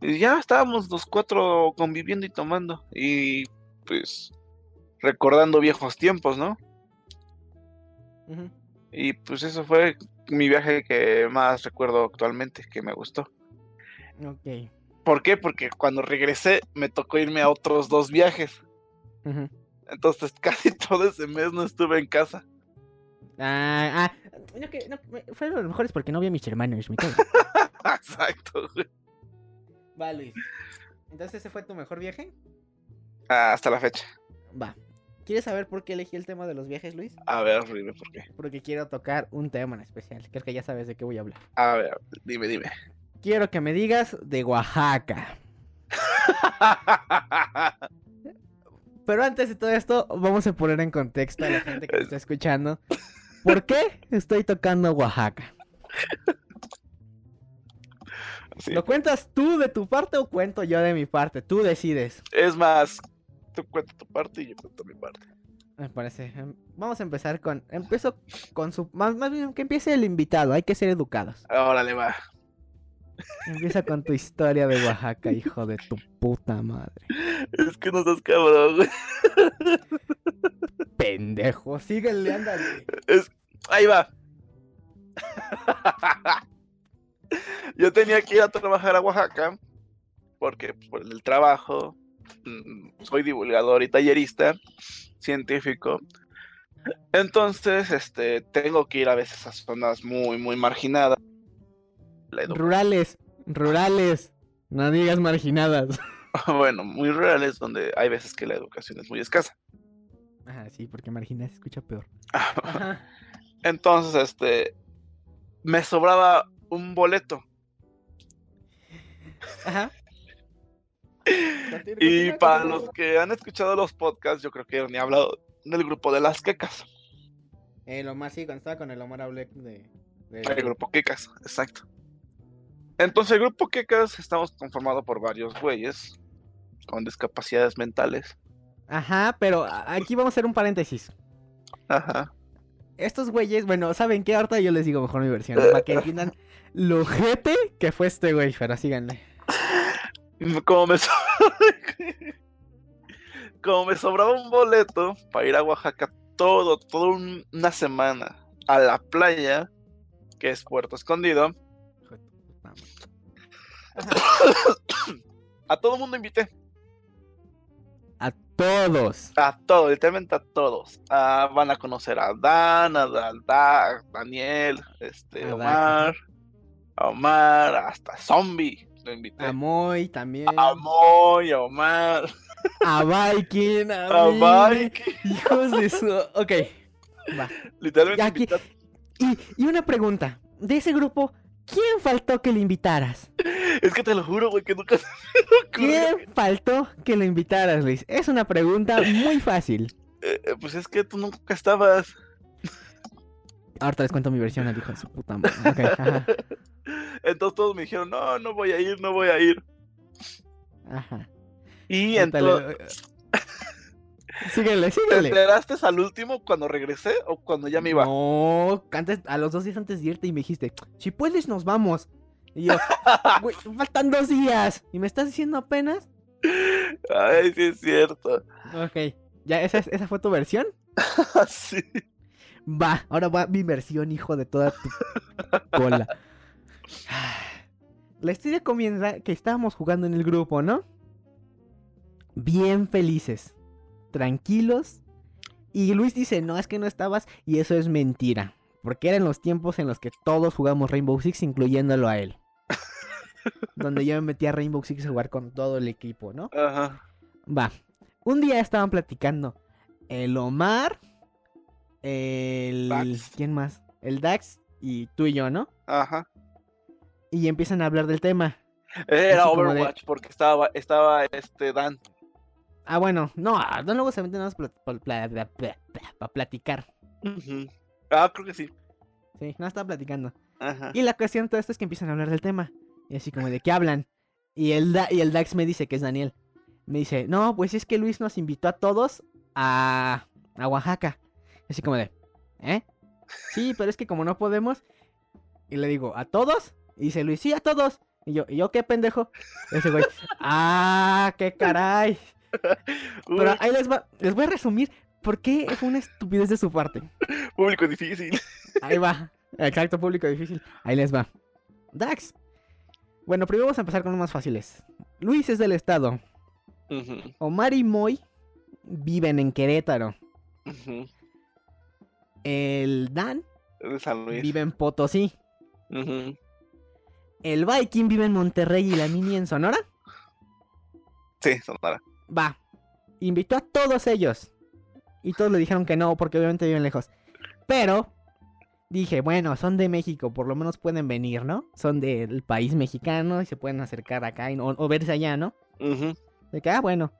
Y ya estábamos los cuatro conviviendo y tomando. Y pues recordando viejos tiempos, ¿no? Y pues eso fue mi viaje que más recuerdo actualmente, que me gustó. Ok. ¿Por qué? Porque cuando regresé me tocó irme a otros dos viajes. Entonces casi todo ese mes no estuve en casa. Ah, ah. No, que, no, me- fue de los mejores porque no vi a mis hermanos. Cago. Exacto. güey. Va, Luis. Entonces, ¿ese fue tu mejor viaje? Ah, Hasta la fecha. Va. ¿Quieres saber por qué elegí el tema de los viajes, Luis? A ver, dime por qué. Porque quiero tocar un tema en especial. Creo que ya sabes de qué voy a hablar. A ver, dime, dime. quiero que me digas de Oaxaca. Pero antes de todo esto, vamos a poner en contexto a la gente que está escuchando. ¿Por qué estoy tocando Oaxaca? Sí. ¿Lo cuentas tú de tu parte o cuento yo de mi parte? Tú decides. Es más, tú cuenta tu parte y yo cuento mi parte. Me parece. Em, Vamos a empezar con. Empiezo con su. Más, más bien que empiece el invitado. Hay que ser educados. Órale, va. Empieza con tu historia de Oaxaca, hijo de tu puta madre. Es que no estás cabrón, güey. Pendejo, síguele, ándale. Es... Ahí va. Yo tenía que ir a trabajar a Oaxaca porque pues, por el trabajo mm, soy divulgador y tallerista científico. Entonces, este, tengo que ir a veces a zonas muy, muy marginadas. Rurales, rurales. No digas marginadas. bueno, muy rurales donde hay veces que la educación es muy escasa. Ah, sí, porque marginadas se escucha peor. Entonces, este, me sobraba un boleto. Ajá. Y para los que han escuchado los podcasts, yo creo que ni he hablado del grupo de las quecas. El Omar, sí, cuando estaba con el Omar hablé de. de- El grupo quecas, exacto. Entonces, el grupo quecas estamos conformado por varios güeyes con discapacidades mentales. Ajá, pero aquí vamos a hacer un paréntesis. Ajá. Estos güeyes, bueno, ¿saben qué? Ahorita yo les digo mejor mi versión, para que entiendan lo jete que fue este güey, pero síganle. Como me, so- Como me sobraba un boleto para ir a Oaxaca todo, toda un- una semana a la playa, que es Puerto Escondido, a todo el mundo invité. Todos. A todos, literalmente a todos. Ah, van a conocer a Dan, a, Dan- Da- Daniel, este, A Omar, a Omar, hasta Zombie. Lo invité. A Moy también. a Moy, a Omar, A Viking. A, a. Mike. Hijos de su. Ok. Va. Literalmente aquí- Y, y una pregunta. De ese grupo, ¿quién faltó que le invitaras? Es que te lo juro, güey, que nunca se me. ¿Quién faltó que lo invitaras, Luis? Es una pregunta muy fácil. Eh, eh, pues es que tú nunca estabas. Ahorita les cuento mi versión al hijo de su puta madre. Ok, ajá. Entonces todos me dijeron, no, no voy a ir, no voy a ir. Ajá. Y entonces, le- Síguele, ¿te síguele. enteraste al último cuando regresé o cuando ya me iba? No, antes, a los dos días antes de irte y me dijiste, si puedes nos vamos. Y yo, güey, faltan dos días. ¿Y me estás diciendo apenas? Ay, sí es cierto. Ok, ¿ya esa, es- esa fue tu versión? sí. Va, ahora va mi versión, hijo de toda tu cola. La historia comienza que estábamos jugando en el grupo, ¿no? Bien felices, tranquilos. Y Luis dice, no, es que no estabas y eso es mentira. Porque eran los tiempos en los que todos jugamos Rainbow Six, incluyéndolo a él. Donde yo me metí a Rainbow Six a jugar con todo el equipo, ¿no? Ajá. Va. Un día estaban platicando el Omar, el... Dax. ¿Quién más? El Dax y tú y yo, ¿no? Ajá. Y empiezan a hablar del tema. Era de- Overwatch porque estaba, estaba este Dan. Ah, bueno, no, no luego se meten nada más para platicar. Ujú. Ah, creo que sí. Sí, no estaba platicando. Ajá. Y la cuestión de todo esto es que empiezan a hablar del tema. Y así como de qué hablan. Y el, Da- y el Dax me dice que es Daniel. Me dice, no, pues es que Luis nos invitó a todos a, a Oaxaca. Así como de, ¿eh? Sí, pero es que como no podemos. Y le digo, ¿a todos? Y dice Luis, sí, a todos. Y yo, ¿y yo qué pendejo? Y ese güey, ¡ah, qué caray! Pero ahí les va, les voy a resumir por qué fue una estupidez de su parte. público difícil. Ahí va. Exacto, público difícil. Ahí les va. Dax. Bueno, primero vamos a empezar con los más fáciles. Luis es del estado. Omar y Moy viven en Querétaro. El Dan San Luis. vive en Potosí. El Viking vive en Monterrey y la Mini en Sonora. Sí, Sonora. Va. Invitó a todos ellos. Y todos le dijeron que no, porque obviamente viven lejos. Pero dije, bueno, son de México, por lo menos pueden venir, ¿no? Son del país mexicano y se pueden acercar acá y o, verse allá, ¿no? De que, ah, bueno.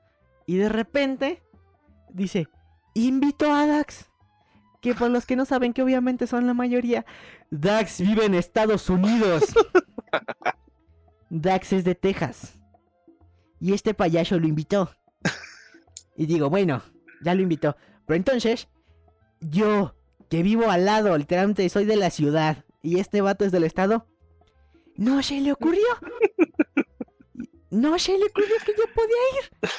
Y de repente dice, invito a Dax. Que por los que no saben, que obviamente son la mayoría, Dax vive en Estados Unidos. Dax es de Texas. Y este payaso lo invitó. Y digo, bueno, ya lo invitó. Pero entonces, yo, que vivo al lado, literalmente soy de la ciudad, y este vato es del estado, no se le ocurrió. No se le ocurrió que yo podía ir.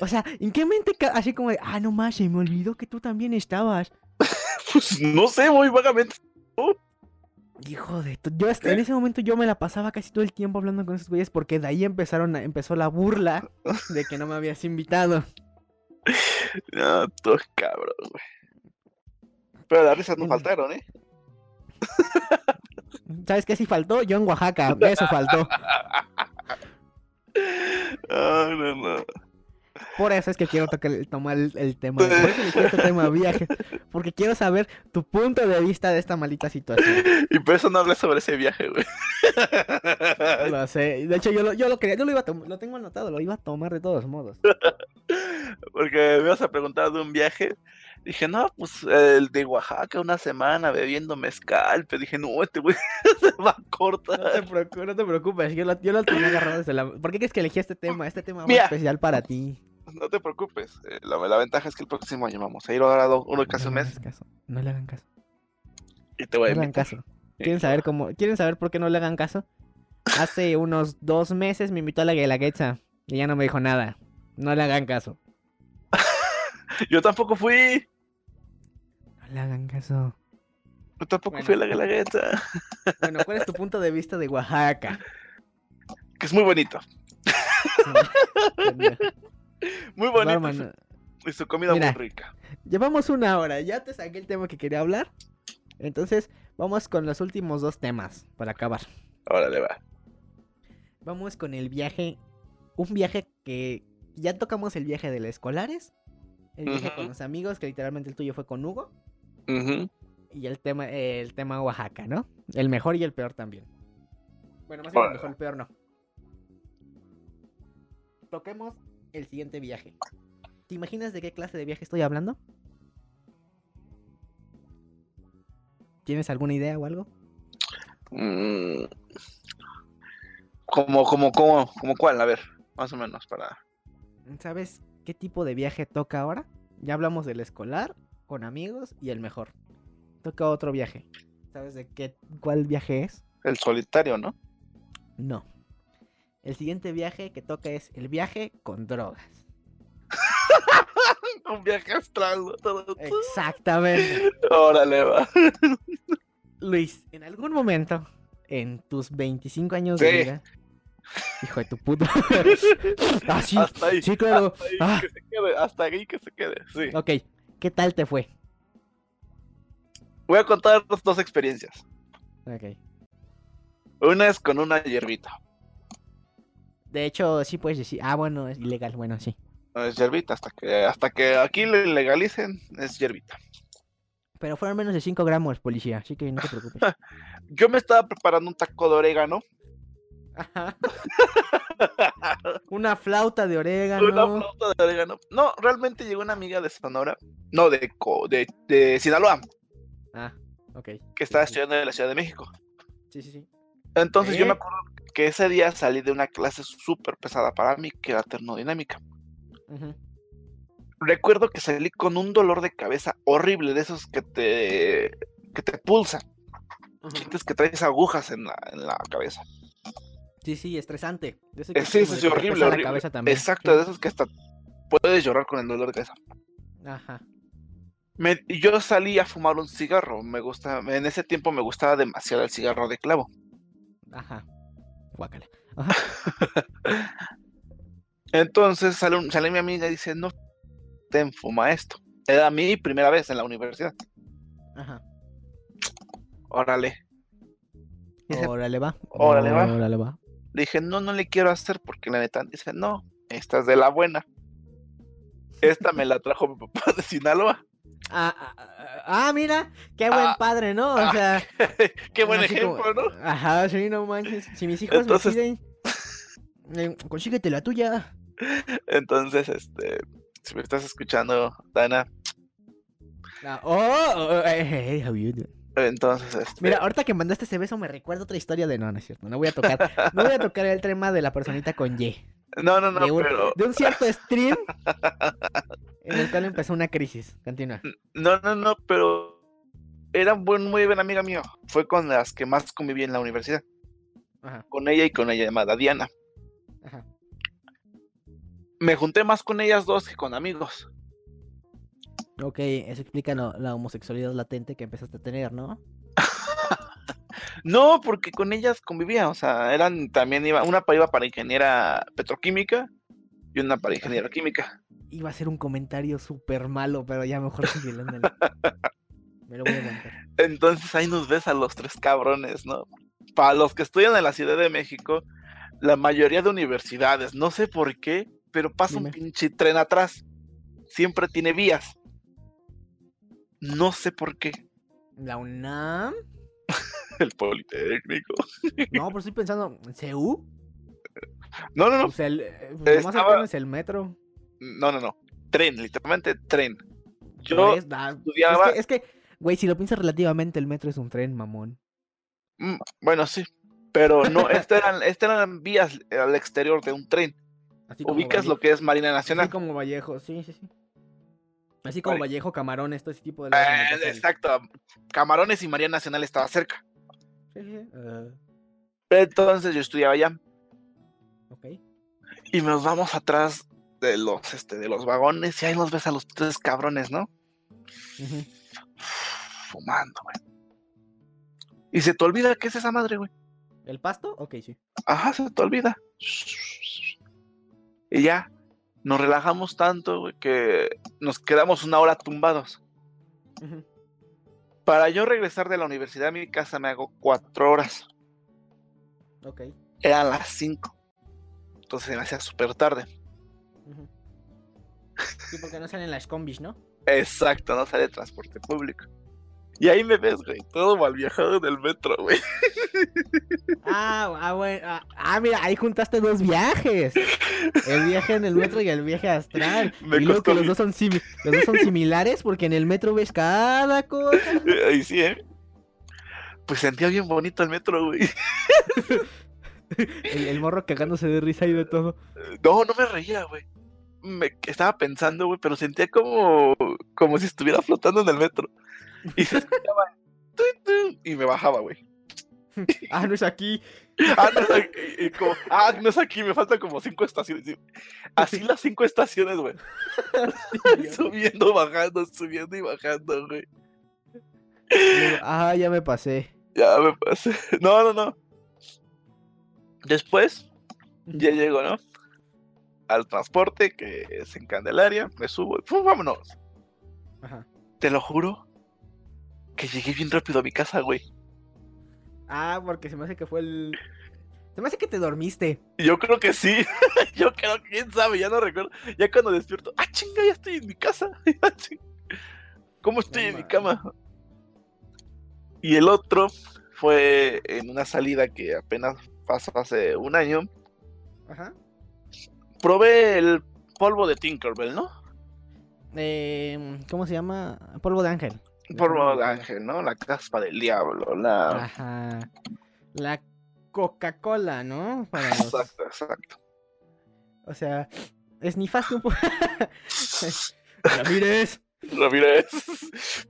O sea, ¿en qué mente? Así como de, ah, no más, se me olvidó que tú también estabas. Pues no sé, muy vagamente. Hijo de Yo hasta- en ese momento yo me la pasaba casi todo el tiempo hablando con esos güeyes porque de ahí empezaron a- empezó la burla de que no me habías invitado. No, tú cabrón, güey. Pero las risas no faltaron, ¿eh? ¿Sabes qué sí faltó? Yo en Oaxaca, eso faltó. Ah, no, no. Por eso es que quiero tocar el, tomar el, el tema. Por eso le quiero este tema viaje. Porque quiero saber tu punto de vista de esta maldita situación. Y por eso no hablé sobre ese viaje, güey. Lo sé. De hecho, yo lo, yo lo quería, yo lo iba a tomar, lo tengo anotado, lo iba a tomar de todos modos. Porque me vas a preguntar de un viaje. Dije, no, pues el de Oaxaca, una semana bebiendo mezcal. Pero dije, no, este güey se va a No te cortar. preocupes, no te preocupes, yo lo tenía agarrado desde la... ¿Por qué crees que elegí este tema? Este tema muy especial para ti. No te preocupes. eh, La, la ventaja es que el próximo año vamos a ir ahora do- uno casi no un mes caso. No le hagan caso. y te voy a No le hagan caso. ¿Quieren saber cómo? ¿Quieren saber por qué no le hagan caso? Hace unos dos meses me invitó a la Guelaguetza y ya no me dijo nada. No le hagan caso. Yo tampoco fui. No le hagan caso. Yo tampoco Bueno. fui a la Guelaguetza. Bueno, ¿cuál es tu punto de vista de Oaxaca? Que es muy bonito. Muy bonito. Y su comida Mira. muy rica. Llevamos una hora, ya te saqué el tema que quería hablar. Entonces, vamos con los últimos dos temas para acabar. Órale, va. Vamos con el viaje. Un viaje que ya tocamos el viaje de los escolares. El viaje con los amigos, que literalmente el tuyo fue con Hugo. Y el tema, el tema Oaxaca, ¿no? El mejor y el peor también. Bueno, más bien el mejor, el peor no. Toquemos el siguiente viaje. ¿Te imaginas de qué clase de viaje estoy hablando? ¿Tienes alguna idea o algo? Mm. Como, como, como, como cuál, a ver, más o menos para. ¿Sabes qué tipo de viaje toca ahora? Ya hablamos del escolar, con amigos y el mejor. Toca otro viaje. ¿Sabes de qué cuál viaje es? El solitario, ¿no? No. El siguiente viaje que toca es el viaje con drogas. Un viaje astral. Exactamente. Órale, va. Luis, en algún momento, en tus 25 años de vida, hijo de tu puta. ah, sí, Hasta ahí. sí, claro. Hasta ahí Ah. que se quede. Hasta ahí que se quede. Sí. Ok, ¿qué tal te fue? Voy a contar dos, experiencias. Ok. Una es con una hierbita. De hecho, sí puedes decir, ah, bueno, es ilegal, bueno, sí. No es hierbita, hasta que, hasta que aquí le legalicen, es hierbita. Pero fueron menos de 5 gramos, policía, así que no te preocupes. Yo me estaba preparando un taco de orégano. Ajá. Una flauta de orégano. Una flauta de orégano. No, realmente llegó una amiga de Sonora. No, de, de, de Sinaloa, Ah, ok. que estaba estudiando en la Ciudad de México. Sí, sí, sí. Entonces yo ¿Eh? me acuerdo que ese día salí de una clase súper pesada para mí, que era termodinámica. Recuerdo que salí con un dolor de cabeza horrible, de esos que te, que te pulsan. Sientes que traes agujas en la, en la cabeza. Sí, sí, estresante. De ese Eh, que Sí, como sí, te horrible, la cabeza también. Exacto, sí. de esos que hasta puedes llorar con el dolor de cabeza. Ajá. Me- yo salí a fumar un cigarro. Me gusta, en ese tiempo me gustaba demasiado el cigarro de clavo. Ajá. Guácala. Ajá. Entonces sale, un- sale mi amiga y dice, no, ten, fuma esto. Era mi primera vez en la universidad. Ajá. Órale. Órale va. Órale, va. Órale va. Le dije, no, no le quiero hacer porque la neta dice, no, esta es de la buena. Esta me la trajo mi papá de Sinaloa. Ah, ah, ah, ah, mira, qué buen Ah, padre, ¿no? O ah, sea, Qué buen como- ejemplo, ¿no? Ajá, sí, no manches. Si mis hijos Entonces- me piden, eh, consíguete la tuya. Entonces, este, si me estás escuchando, Dana, oh, oh, oh, hey, hey, how you doing? Entonces, este, Mira, ahorita que mandaste ese beso me recuerda otra historia de no, no es cierto. No voy a tocar, no voy a tocar el tema de la personita con Y. no, no, no, de, un, pero, de un cierto stream en el cual empezó una crisis. Continúa. no, no, no, pero era buen, muy buena amiga mía. Fue con las que más conviví en la universidad, Ajá, con ella y con ella llamada Diana. ajá. Me junté más con ellas dos que con amigos. Ok, eso explica lo- la homosexualidad latente que empezaste a tener, ¿no? No, porque con ellas convivía, o sea, eran también iba, una iba para ingeniera petroquímica y una para ingeniera química. Iba a ser un comentario súper malo, pero ya mejor sigue. Me lo voy a. Entonces ahí nos ves a los tres cabrones, ¿no? Para los que estudian en la Ciudad de México, la mayoría de universidades, no sé por qué, pero pasa Dime. un pinche tren atrás. Siempre tiene vías. No sé por qué. ¿La UNAM? El Politécnico. No, pero estoy pensando, ¿CU? No, no, no. O sea, el, eh, pues, lo más Estaba- es el metro. No, no, no. Tren, literalmente tren. Yo es- ah, estudiaba. Es que, es que, güey, si lo piensas relativamente, el metro es un tren, mamón. Mm, Bueno, sí. Pero no, estas eran, estas eran vías al exterior de un tren. Así como Ubicas lo que es Marina Nacional. Así como Vallejo, sí, sí, sí. Así como Vale. Vallejo, Camarón, esto ese tipo de Eh, exacto. Camarones y Marina Nacional estaba cerca. Sí, sí. Ah, Entonces yo estudiaba allá. ok. Y nos vamos atrás de los, este, de los vagones y ahí nos ves a los tres cabrones, ¿no? Fumando, güey. Y se te olvida qué es esa madre, güey. ¿El pasto? Ok, sí. Ajá, se te olvida. Y ya, nos relajamos tanto, güey, que nos quedamos una hora tumbados. Para yo regresar de la universidad a mi casa me hago cuatro horas. Ok. Eran las cinco. Entonces se me hacía súper tarde. Sí, porque no salen las combis, ¿no? Exacto, no sale transporte público. Y ahí me ves, güey, todo mal viajado en el metro, güey. Ah, ah, bueno. Ah, ah, mira, ahí juntaste dos viajes. El viaje en el metro y el viaje astral. Me y luego que los dos, son los dos son similares porque en el metro ves cada cosa. Ahí sí, ¿eh? Pues sentía bien bonito el metro, güey. El, el morro cagándose de risa y de todo. No, no me reía, güey. Me estaba pensando, güey, pero sentía como, como si estuviera flotando en el metro. Y se escuchaba y me bajaba, güey. Ah, no es aquí. Ah, no es aquí, y como, ah, no es aquí, me faltan como cinco estaciones. Así las cinco estaciones, güey. Subiendo, bajando, subiendo y bajando, güey. Ah, ya me pasé. Ya me pasé. No, no, no. Después, ya llego, ¿no? Al transporte, que es en Candelaria, me subo y ¡pum! vámonos. Ajá. Te lo juro que llegué bien rápido a mi casa, güey. Ah, porque se me hace que fue el. Se me hace que te dormiste. Yo creo que sí. Yo creo que quién sabe, ya no recuerdo. Ya cuando despierto, ah, chinga, ya estoy en mi casa. ¿Cómo estoy en mi cama? Y el otro fue en una salida que apenas pasó hace un año. Ajá. Probé el polvo de Tinkerbell, ¿no? Eh, ¿Cómo se llama? Polvo de ángel. De ángel, ¿no? La caspa del diablo, la... Ajá. La Coca-Cola, ¿no? Para los- Exacto, exacto. O sea, esnifaste un poco. Ramírez. Ramírez,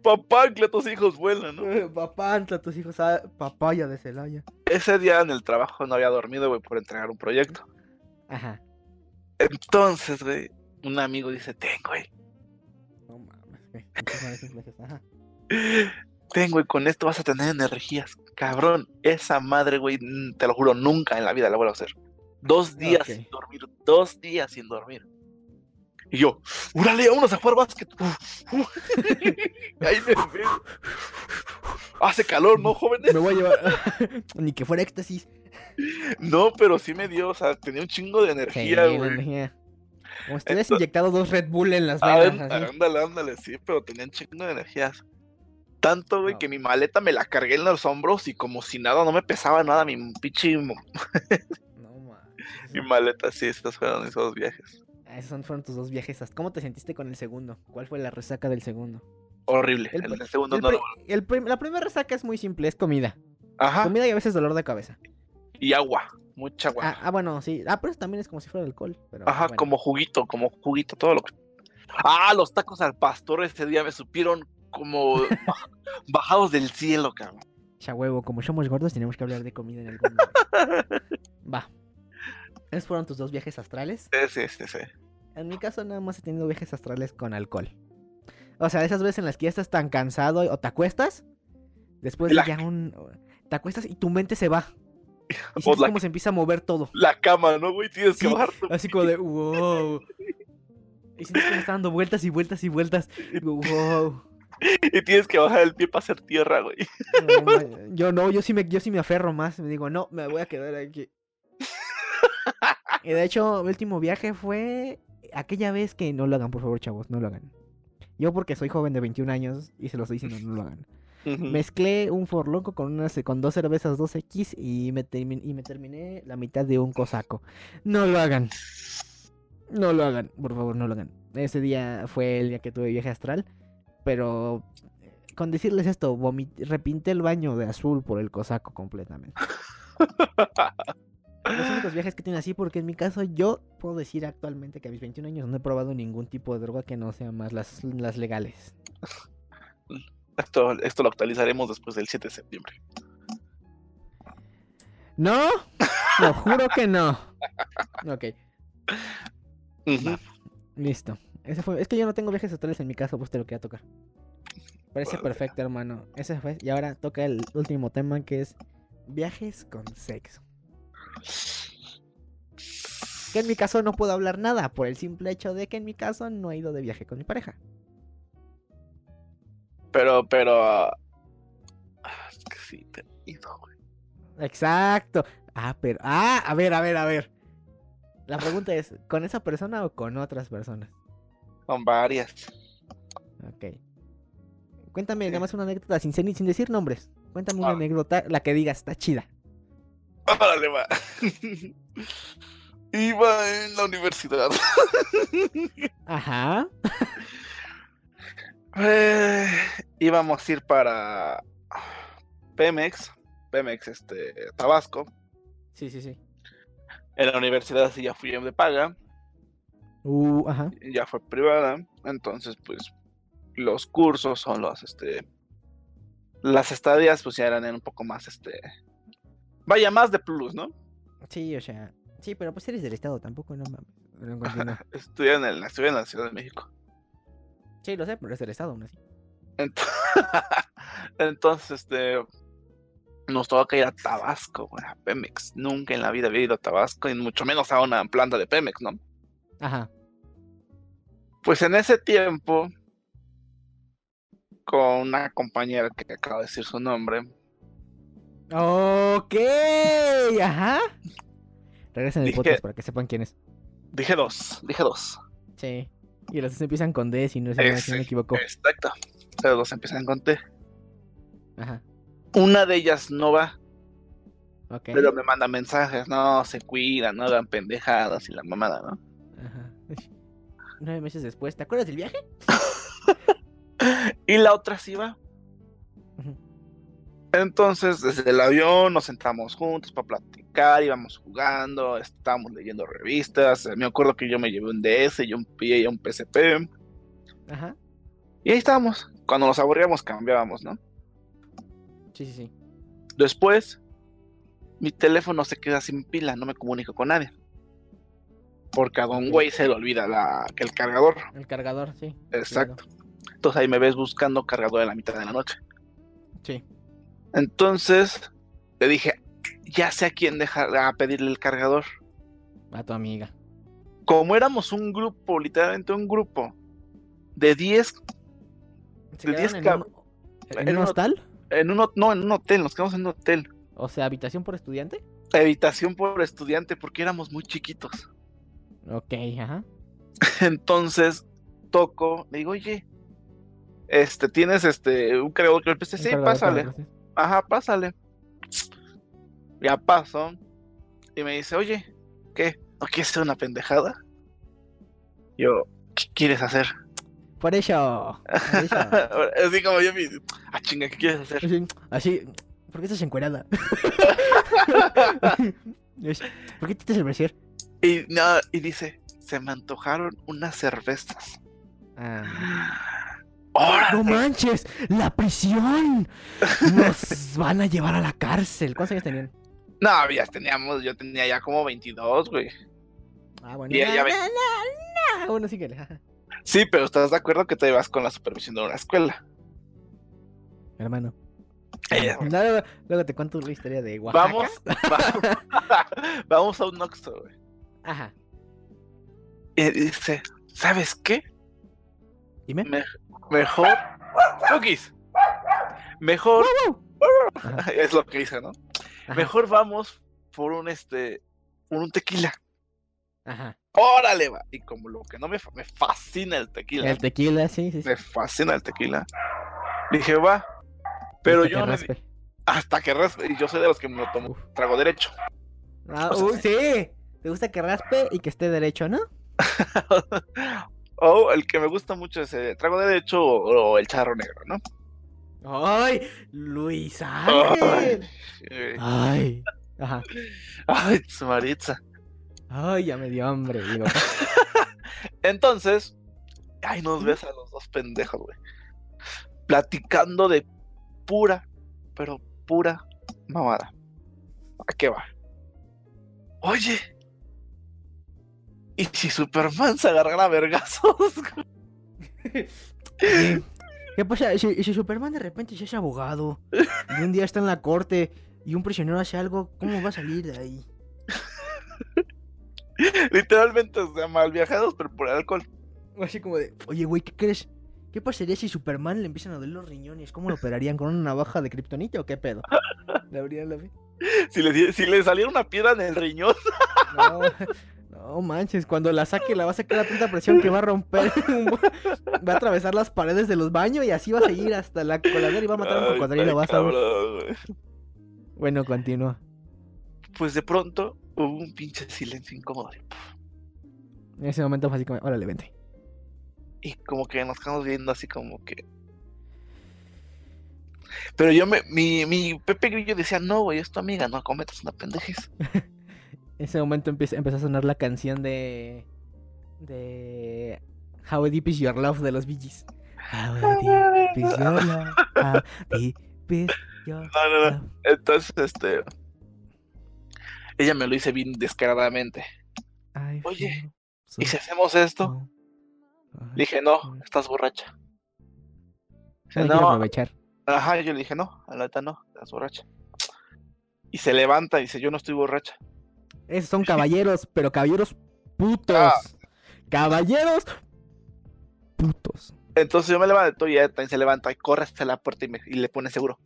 papá, que tus hijos vuelan, ¿no? Papá, anta tus hijos a papaya de Celaya. Ese día en el trabajo no había dormido, güey, por entregar un proyecto. Ajá. Entonces, güey, un amigo dice, ten, güey, No mames. güey, Ajá. Ten, güey, con esto vas a tener energías. Cabrón, esa madre, güey, te lo juro, nunca en la vida la vuelvo a hacer. Dos días sin dormir, dos días sin dormir. Y yo, ¡úrale, vámonos a jugar básquet! Ahí me veo. Hace calor, ¿no, jóvenes? Me voy a llevar. Ni que fuera éxtasis. No, pero sí me dio, o sea, tenía un chingo de Sí, energía, la güey. Como si hubieras inyectado dos Red Bull en las Ah, venas. Ándale, ándale, sí, pero tenían chingo de energías. Tanto, güey, No. que mi maleta me la cargué en los hombros y como si nada, no me pesaba nada mi pinche No, mi maleta. Sí, esos fueron esos viajes. Ah, Esos fueron tus dos viajes. ¿Cómo te sentiste con el segundo? ¿Cuál fue la resaca del segundo? Horrible. El segundo El no el prim- la primera resaca es muy simple, es comida. Ajá. Comida y a veces dolor de cabeza. Y agua. Mucha agua. Ah, ah, bueno, sí. Ah, pero también es como si fuera alcohol. Pero, Ajá, bueno. como juguito, como juguito, todo lo que. Ah, los tacos al pastor ese día me supieron como baj- bajados del cielo, cabrón. Ya huevo, como somos gordos tenemos que hablar de comida en algún momento. Va. Esos fueron tus dos viajes astrales. Sí, sí, sí. En mi caso nada más he tenido viajes astrales con alcohol. O sea, esas veces en las que ya estás tan cansado o te acuestas, después de La- ya un... Te acuestas y tu mente se va. Y sientes la- como se empieza a mover todo. La cama, ¿no, güey? Tienes que bajar Así como de wow. Y sientes como está dando vueltas y vueltas y vueltas. Wow. y tienes que bajar el pie para hacer tierra, güey. No, yo no, yo sí me, yo sí me aferro más. Me digo, no, me voy a quedar aquí. Y de hecho, mi último viaje fue aquella vez que no lo hagan, por favor, chavos, no lo hagan. Yo porque soy joven de 21 años y se los estoy diciendo, no lo hagan. Mezclé un forloco con unas con dos cervezas 2X y me, y me terminé la mitad de un cosaco. No lo hagan. No lo hagan, por favor, no lo hagan. Ese día fue el día que tuve viaje astral, pero eh, con decirles esto, repinté el baño de azul por el cosaco completamente. Los únicos viajes que tiene así, porque en mi caso yo puedo decir actualmente que a mis 21 años no he probado ningún tipo de droga que no sea más las, las legales. Esto, esto lo actualizaremos después del 7 de septiembre. ¿No? Lo juro que no. Ok. Listo. Ese fue... Es que yo no tengo viajes astrales en mi caso, pues te lo quería tocar. Parece perfecto, hermano. Ese fue. Y ahora toca el último tema que es viajes con sexo. Que en mi caso no puedo hablar nada por el simple hecho de que en mi caso no he ido de viaje con mi pareja. Pero, pero. ah, Es que sí, te he ido, güey. Exacto. Ah, pero. Ah, a ver, a ver, a ver. La pregunta es: ¿con esa persona o con otras personas? Son varias. Ok. Cuéntame nada más una anécdota sin, ser- sin decir nombres. Cuéntame una Ah. anécdota, la que digas, está chida. Órale, va. Iba en la universidad. Ajá. Eh, íbamos a ir para Pemex, Pemex, este, Tabasco. Sí, sí, sí. En la universidad sí ya fui de paga, Uh, ajá. ya fue privada. Entonces, pues, los cursos son los, este, las estadías, pues ya eran un poco más, este, vaya, más de plus, ¿no? Sí, o sea. Sí, pero pues eres del estado, tampoco, no mames. Estudié en, el, estudié en la Ciudad de México. Sí, lo sé, pero eres del estado aún así. Ent- Entonces, este, nos toca ir a Tabasco, a Pemex. Nunca en la vida había ido a Tabasco, y mucho menos a una planta de Pemex, ¿no? Ajá. Pues en ese tiempo, con una compañera que acabo de decir su nombre, Ok, ajá. Regresen el Dije- podcast para que sepan quién es. dije dos, dije dos. Sí. Y los dos empiezan con D, si no, si no Ese, me equivoco. Exacto. Los dos empiezan con T. Ajá. Una de ellas no va, Ok. pero me manda mensajes, no, se cuidan, no hagan pendejadas y la mamada, ¿no? Ajá. Nueve meses después, ¿te acuerdas del viaje? Y la otra sí va. Entonces, desde el avión nos sentamos juntos para platicar, íbamos jugando, estábamos leyendo revistas. Me acuerdo que yo me llevé un DS y un y un PSP. Ajá. Y ahí estábamos. Cuando nos aburríamos, cambiábamos, ¿no? Sí, sí, sí. Después, mi teléfono se queda sin pila, no me comunico con nadie. Porque a Don. Güey se le olvida la, que el cargador. El cargador, sí. Exacto. Entonces ahí me ves buscando cargador en la mitad de la noche. Sí. Entonces, le dije, ya sé a quién dejar a pedirle el cargador. A tu amiga. Como éramos un grupo, literalmente un grupo de 10 ¿Se De quedaron 10 en un, en en un un hostal? en un, ho- no, en un hotel, nos quedamos en un hotel. O sea, habitación por estudiante. Habitación por estudiante porque éramos muy chiquitos. Ok, ajá. Entonces toco, le digo, oye, este, tienes este, un cargador que PC, sí, cargador pásale. Ajá, pásale. Ya paso. Y me dice, oye, ¿qué? ¿No quieres hacer una pendejada? Yo, ¿qué quieres hacer? Por eso. Por eso. Así como yo me ah, chinga, ¿qué quieres hacer? Así, así, ¿por qué estás encuerada? ¿Por qué te estás el brasier? Y, no, y dice, se me antojaron unas cervezas. Ah. ¡Órale! ¡No manches! ¡La prisión! Nos van a llevar a la cárcel. ¿Cuántos años tenían? No, ya teníamos, yo tenía ya como 22, güey. Ah, bueno. Y ella na, ve- na, na, na. Bueno, síguele. ajá. Sí, pero ¿estás de acuerdo que te vas con la supervisión de una escuela? Hermano. Eh, Luego, luego te cuento la historia de Oaxaca. vamos, va- vamos a un Oxxo, güey. Ajá. Y dice, ¿sabes qué? Dime. Me- mejor. Cookies. Mejor. Ajá. Es lo que dice, ¿no? Ajá. Mejor vamos por un este. Por un tequila. Ajá. Órale, va. Y como lo que no me, me fascina el tequila. El tequila, sí, sí. sí. Me fascina el tequila. Dije, va. Pero Hasta yo que no me- raspe. hasta que raspe, y yo soy de los que me lo tomo Uf. trago derecho. Ah, O sea, uy, sí. Te gusta que raspe y que esté derecho, ¿no? o el que me gusta mucho es el trago derecho o, o el charro negro, ¿no? ¡Ay! Luis Ay, Ángel. eh, Ay. Ajá. ay, su Maritza. Ay, ya me dio hambre. Digo, Entonces, ay, nos ves a los dos pendejos, güey. Platicando de pura, pero pura mamada. ¿A qué va? Oye. ¿Y si Superman se agarrara vergazos? ¿Qué pasa? Si, si Superman de repente se hace abogado y un día está en la corte y un prisionero hace algo, ¿cómo va a salir de ahí? Literalmente, o sea, mal viajados, pero por alcohol. Así como de, oye, güey, ¿qué crees? ¿Qué pasaría si Superman le empiezan a doler los riñones? ¿Cómo lo operarían? ¿Con una navaja de kriptonita o qué pedo? ¿Le abrían la? Si le, si le saliera una piedra en el riñón, No, no manches, cuando la saque la va a sacar a tanta presión que va a romper, va a atravesar las paredes de los baños y así va a seguir hasta la coladera y va a matar a un cocodrilo, vas a ver. Bueno, continúa. Pues de pronto hubo un pinche silencio incómodo. En ese momento fue así como, órale, vente. Y como que nos quedamos viendo así como que. Pero yo me. Mi, mi Pepe Grillo decía, no, güey, es tu amiga, no cometas una pendejez. Ese momento empieza, empezó a sonar la canción de. de. How Deep Is Your Love de los Bee Gees. How deep is your love? How deep is your No, no, no. love? Entonces, este. Ella me lo dice bien descaradamente. I Oye, so ¿Y si hacemos esto? Le dije, no, estás borracha. Dice, No no, aprovechar. ajá, yo le dije, no, a la neta no, estás borracha. Y se levanta y dice, yo no estoy borracha. Esos son caballeros, pero caballeros putos. Ah. Caballeros putos. Entonces yo me levanto y se levanta y corre hasta la puerta y, me- y le pone seguro.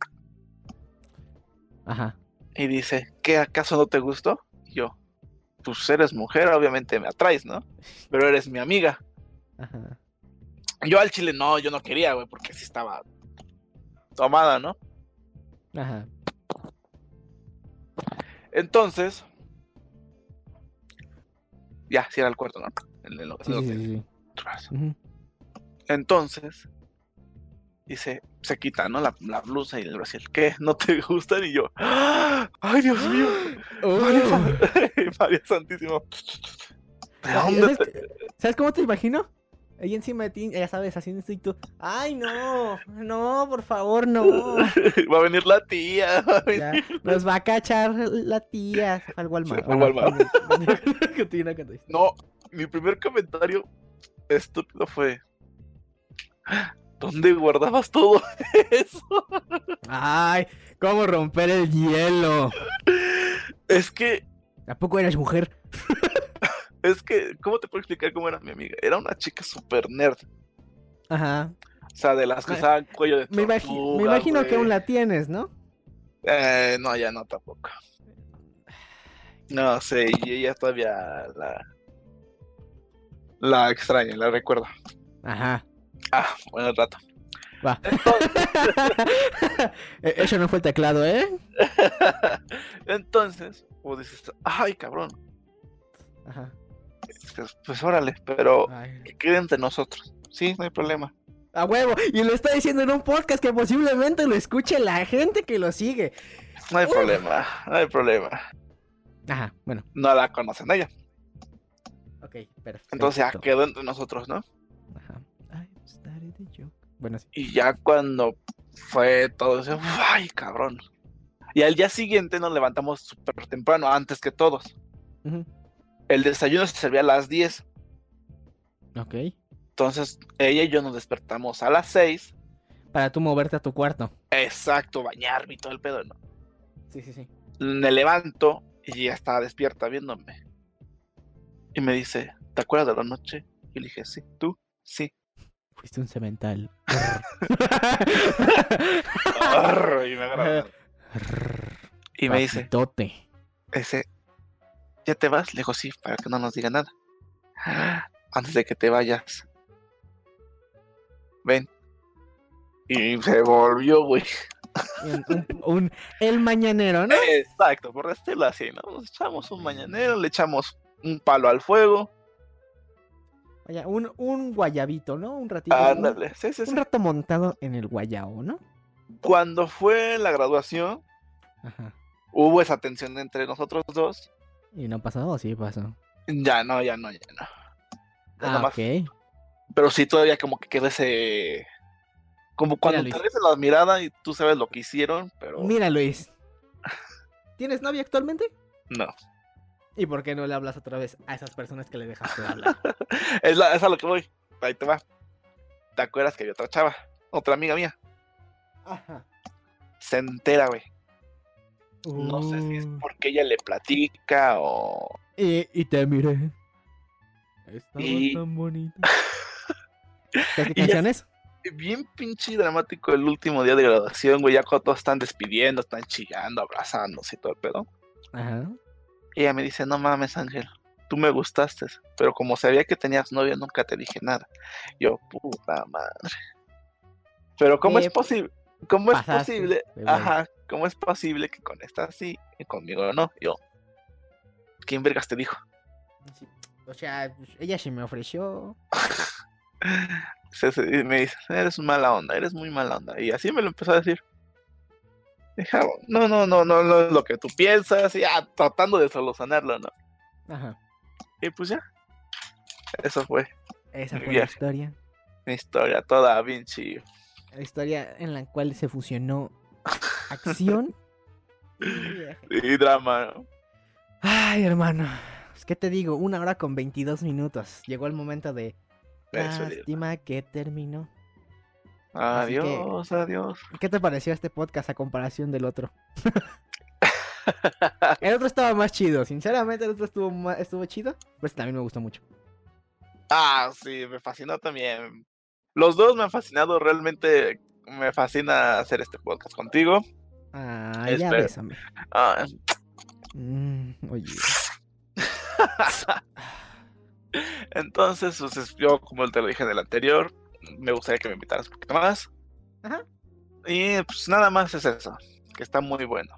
Ajá. Y dice, ¿qué acaso no te gustó? Y yo, pues eres mujer, obviamente me atraes, ¿no? Pero eres mi amiga. Ajá. Yo al chile no, yo no quería, güey, porque sí estaba tomada, ¿no? Ajá. Entonces, ya, cierra el cuarto, ¿no? El- Sí, el sí. Entonces, dice, se quita, ¿no? La, la blusa y el brasier. ¿Qué? ¿No te gustan? Y yo, ¡ah! ¡ay, Dios mío! María, Oh. San- María Santísima. ¿De dónde ¿Sabes, te- ¿Sabes cómo te imagino? Ahí encima de ti, ya sabes, haciendo esto y tú. ¡Ay, no! No, por favor, no. Va a venir la tía. va a Ya, venir- nos va a cachar la tía. Fue al Walmart. Al Walmart. No, mi primer comentario estúpido fue: ¿Dónde guardabas todo eso? ¡Ay! ¿Cómo romper el hielo? Es que, ¿A poco eres mujer? Es que, ¿cómo te puedo explicar cómo era mi amiga? Era una chica super nerd. Ajá. O sea, de las que usaban cuello de Me, imagi- tortuga, me imagino que aún la tienes, ¿no? Eh, no, ya no tampoco. No sé, y ella todavía la. La extraño, la recuerdo. Ajá. Ah, buen rato. Va. E- Eso no fue teclado, ¿eh? Entonces, vos dices, ay, cabrón, Ajá. Pues, pues órale, pero Ay. que quede entre nosotros. Sí, no hay problema. A huevo. Y lo está diciendo en un podcast que posiblemente lo escuche la gente que lo sigue. No hay problema, no hay problema. Ajá, bueno. No la conocen ella. Ok, perfecto. Entonces ya quedó entre nosotros, ¿no? Ajá. I started the joke. Bueno, sí. Y ya cuando fue todo eso, ay, cabrón. Y al día siguiente nos levantamos súper temprano, antes que todos. Ujú. El desayuno se servía a las 10. Ok. Entonces ella y yo nos despertamos a las 6. Para tú moverte a tu cuarto. Exacto, bañarme y todo el pedo, ¿no? Sí, sí, sí. Me levanto y ella estaba despierta viéndome. Y me dice, ¿te acuerdas de la noche? Y le dije, sí, tú, sí. Fuiste un cemental. Y me agarra. Y me dice, Papitote. ese, ¿ya te vas? Le digo, sí, para que no nos diga nada. "Ah, Antes de que te vayas. Ven. Y se volvió, güey. Un, un- un- el mañanero, ¿no? Exacto, por decirlo así, ¿no? Nos echamos un mañanero, le echamos un palo al fuego. Vaya, un, un guayabito, ¿no? Un ratito. un- Ándale, sí, sí, sí. Un rato montado en el guayabo, ¿no? Cuando fue la graduación, Ajá. hubo esa tensión entre nosotros dos. ¿Y no pasó o sí pasó? Ya no, ya no, ya no. Ya Ah, ok. Pero sí, todavía como que quedó ese. Como cuando Luis. te ves la mirada y tú sabes lo que hicieron, pero Mira, Luis. ¿Tienes novia actualmente? no. ¿Y por qué no le hablas otra vez a esas personas que le dejaste de hablar? Es, la, es a lo que voy. Ahí te va. ¿Te acuerdas que había otra chava? Otra amiga mía. Ajá. Se entera, güey. No sé si es Uh, porque ella le platica o. Y, y te miré. Estabas Y- tan bonita. ¿Qué, qué Y ya- canciones? Bien pinche dramático el último día de graduación, güey. Ya cuando todos están despidiendo, están chillando, abrazándose y todo el pedo. Ajá. Y ella me dice, no mames, Ángel, tú me gustaste, pero como sabía que tenías novia, nunca te dije nada. Yo, puta madre. Pero ¿cómo Eh, es posible? ¿Cómo es posible? Ajá, ¿cómo es posible que con esta sí y conmigo no? Yo, ¿quién vergas te dijo? Sí. O sea, pues, ella se me ofreció. Me dice, eres mala onda, eres muy mala onda. Y así me lo empezó a decir. Dije, "Ah, no, no, no, no, no es lo que tú piensas, y ya tratando de solucionarlo, ¿no? Ajá. Y pues ya. Eso fue Esa fue la historia. mi historia toda Vinci. La historia en la cual se fusionó acción y drama, ¿no? Ay, hermano. Pues, ¿Qué te digo? Una hora con 22 minutos. Llegó el momento de. Lástima que terminó. Que- Adiós, adiós. ¿Qué te pareció este podcast a comparación del otro? el otro estaba más chido. Sinceramente, el otro estuvo, ma- estuvo chido. Pero este también me gustó mucho. Ah, sí, me fascinó también. Los dos me han fascinado, realmente me fascina hacer este podcast contigo. Ah, ya Espera. bésame. Ah, Mm, oye. entonces, pues, es- yo, como te lo dije en el anterior, me gustaría que me invitaras un poquito más. Ajá. Y pues nada más es eso, que está muy bueno.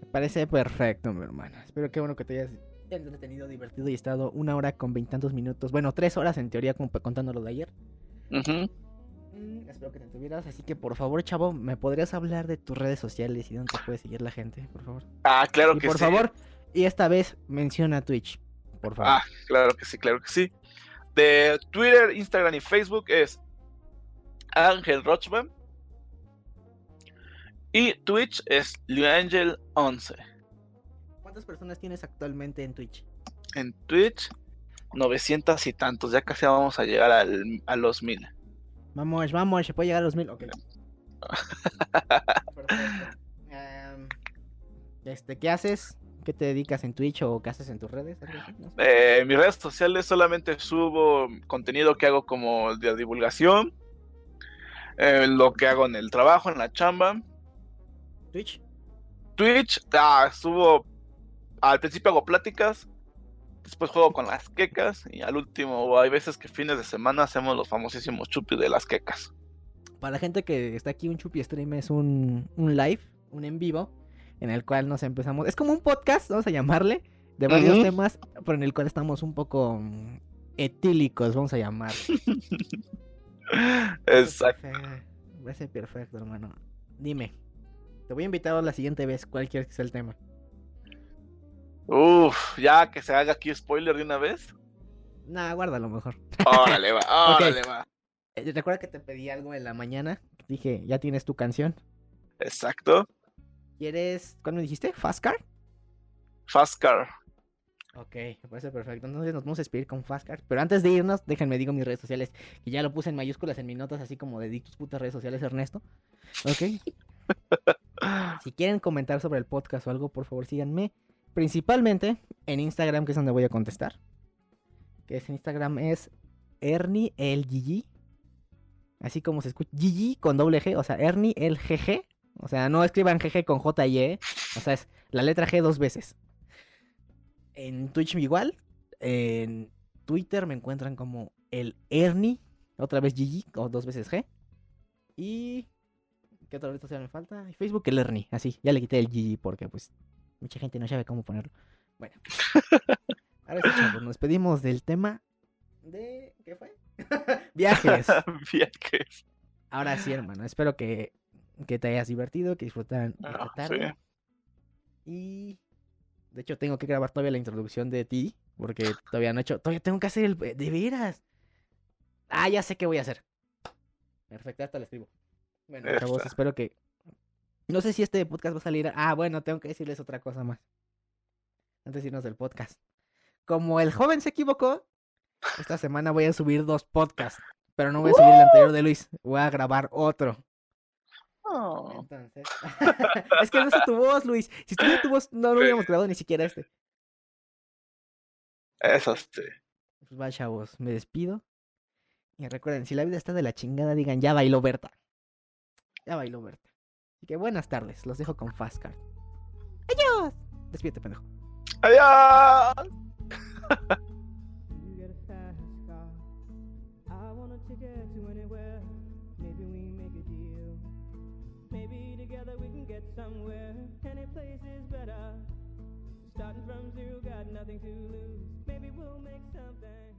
Me parece perfecto, mi hermano. Espero que bueno que te hayas entretenido, divertido y estado una hora con veintantos minutos. Bueno, tres horas en teoría, como contando lo de ayer. Mm, espero que te entuvieras. Así que por favor, chavo, ¿me podrías hablar de tus redes sociales y dónde te puede seguir la gente? Por favor. Ah, claro y que por sí. favor, y esta vez menciona Twitch. Por favor. Ah, claro que sí, claro que sí. De Twitter, Instagram y Facebook es Ángel Rochman. Y Twitch es Liangel11. ¿Cuántas personas tienes actualmente en Twitch? En Twitch, 900 y tantos. Ya casi vamos a llegar al- a los 1000. Vamos, vamos, se puede llegar a los mil. Ok. Perfecto. Em, este, ¿qué haces? ¿Qué te dedicas en Twitch o qué haces en tus redes? Eh, en mis redes sociales solamente subo contenido que hago como de divulgación. eh, lo que hago en el trabajo, en la chamba. Twitch. Twitch, ah, subo. Al principio hago pláticas. Después juego con las quecas y al último, hay veces que fines de semana hacemos los famosísimos chupis de las quecas. Para la gente que está aquí, un Chupi Stream es un, un live, un en vivo, en el cual nos empezamos. Es como un podcast, vamos a llamarle, de varios temas, pero en el cual estamos un poco mm, etílicos, vamos a llamar. Exacto. Perfecto. Me parece perfecto, hermano. Dime, te voy a invitar la siguiente vez, cuál quieres que sea el tema. Uf, ya que se haga aquí spoiler de una vez. Nah, guárdalo mejor. Órale, va, órale, va. Eh, Recuerda que te pedí algo en la mañana. Dije, ya tienes tu canción. Exacto. ¿Quieres, cuándo me dijiste? ¿Fast Car? Fast Car. Ok, me parece perfecto. Entonces nos vamos a despedir con Fastcar. Pero antes de irnos, déjenme digo mis redes sociales, que ya lo puse en mayúsculas en mis notas, así como de tus putas redes sociales, Ernesto. Ok. Si quieren comentar sobre el podcast o algo, por favor síganme. Principalmente en Instagram, que es donde voy a contestar. Que es en Instagram es Ernie el GG. Así como se escucha. GG con doble G. O sea, Ernie el GG. O sea, no escriban GG con J y E. O sea, es la letra G dos veces. En Twitch igual. En Twitter me encuentran como el Ernie. Otra vez GG o dos veces G. Y. ¿Qué otra red social me falta? Facebook el Ernie. Así, ya le quité el GG porque pues mucha gente no sabe cómo ponerlo. Bueno. Ahora sí, chavos, nos despedimos del tema de. ¿Qué fue? Viajes. Viajes. Ahora sí, hermano. Espero que, que te hayas divertido, que disfrutaran esta Ah, tarde. sí. Y de hecho tengo que grabar todavía la introducción de ti, porque todavía no he hecho, todavía tengo que hacer el de veras. Ah, ya sé qué voy a hacer. Perfecto, hasta lo escribo. Bueno, chavos, espero que no sé si este podcast va a salir. Ah, bueno, tengo que decirles otra cosa más. Antes de irnos del podcast. Como el joven se equivocó, esta semana voy a subir dos podcasts, pero no voy a subir el anterior de Luis, voy a grabar otro. Oh, Entonces, es que no es tu voz, Luis. Si estuviera tu voz, no lo hubiéramos grabado ni siquiera este. eso sí. Pues va, chavos, me despido. Y recuerden, si la vida está de la chingada, digan, ya bailó Berta. Ya bailó Berta. Así que buenas tardes, los dejo con Fastcard. ¡Adiós! Despídete, pendejo. Adiós. Somewhere. Any place is better. Starting from zero, got nothing to lose. Maybe we'll make something.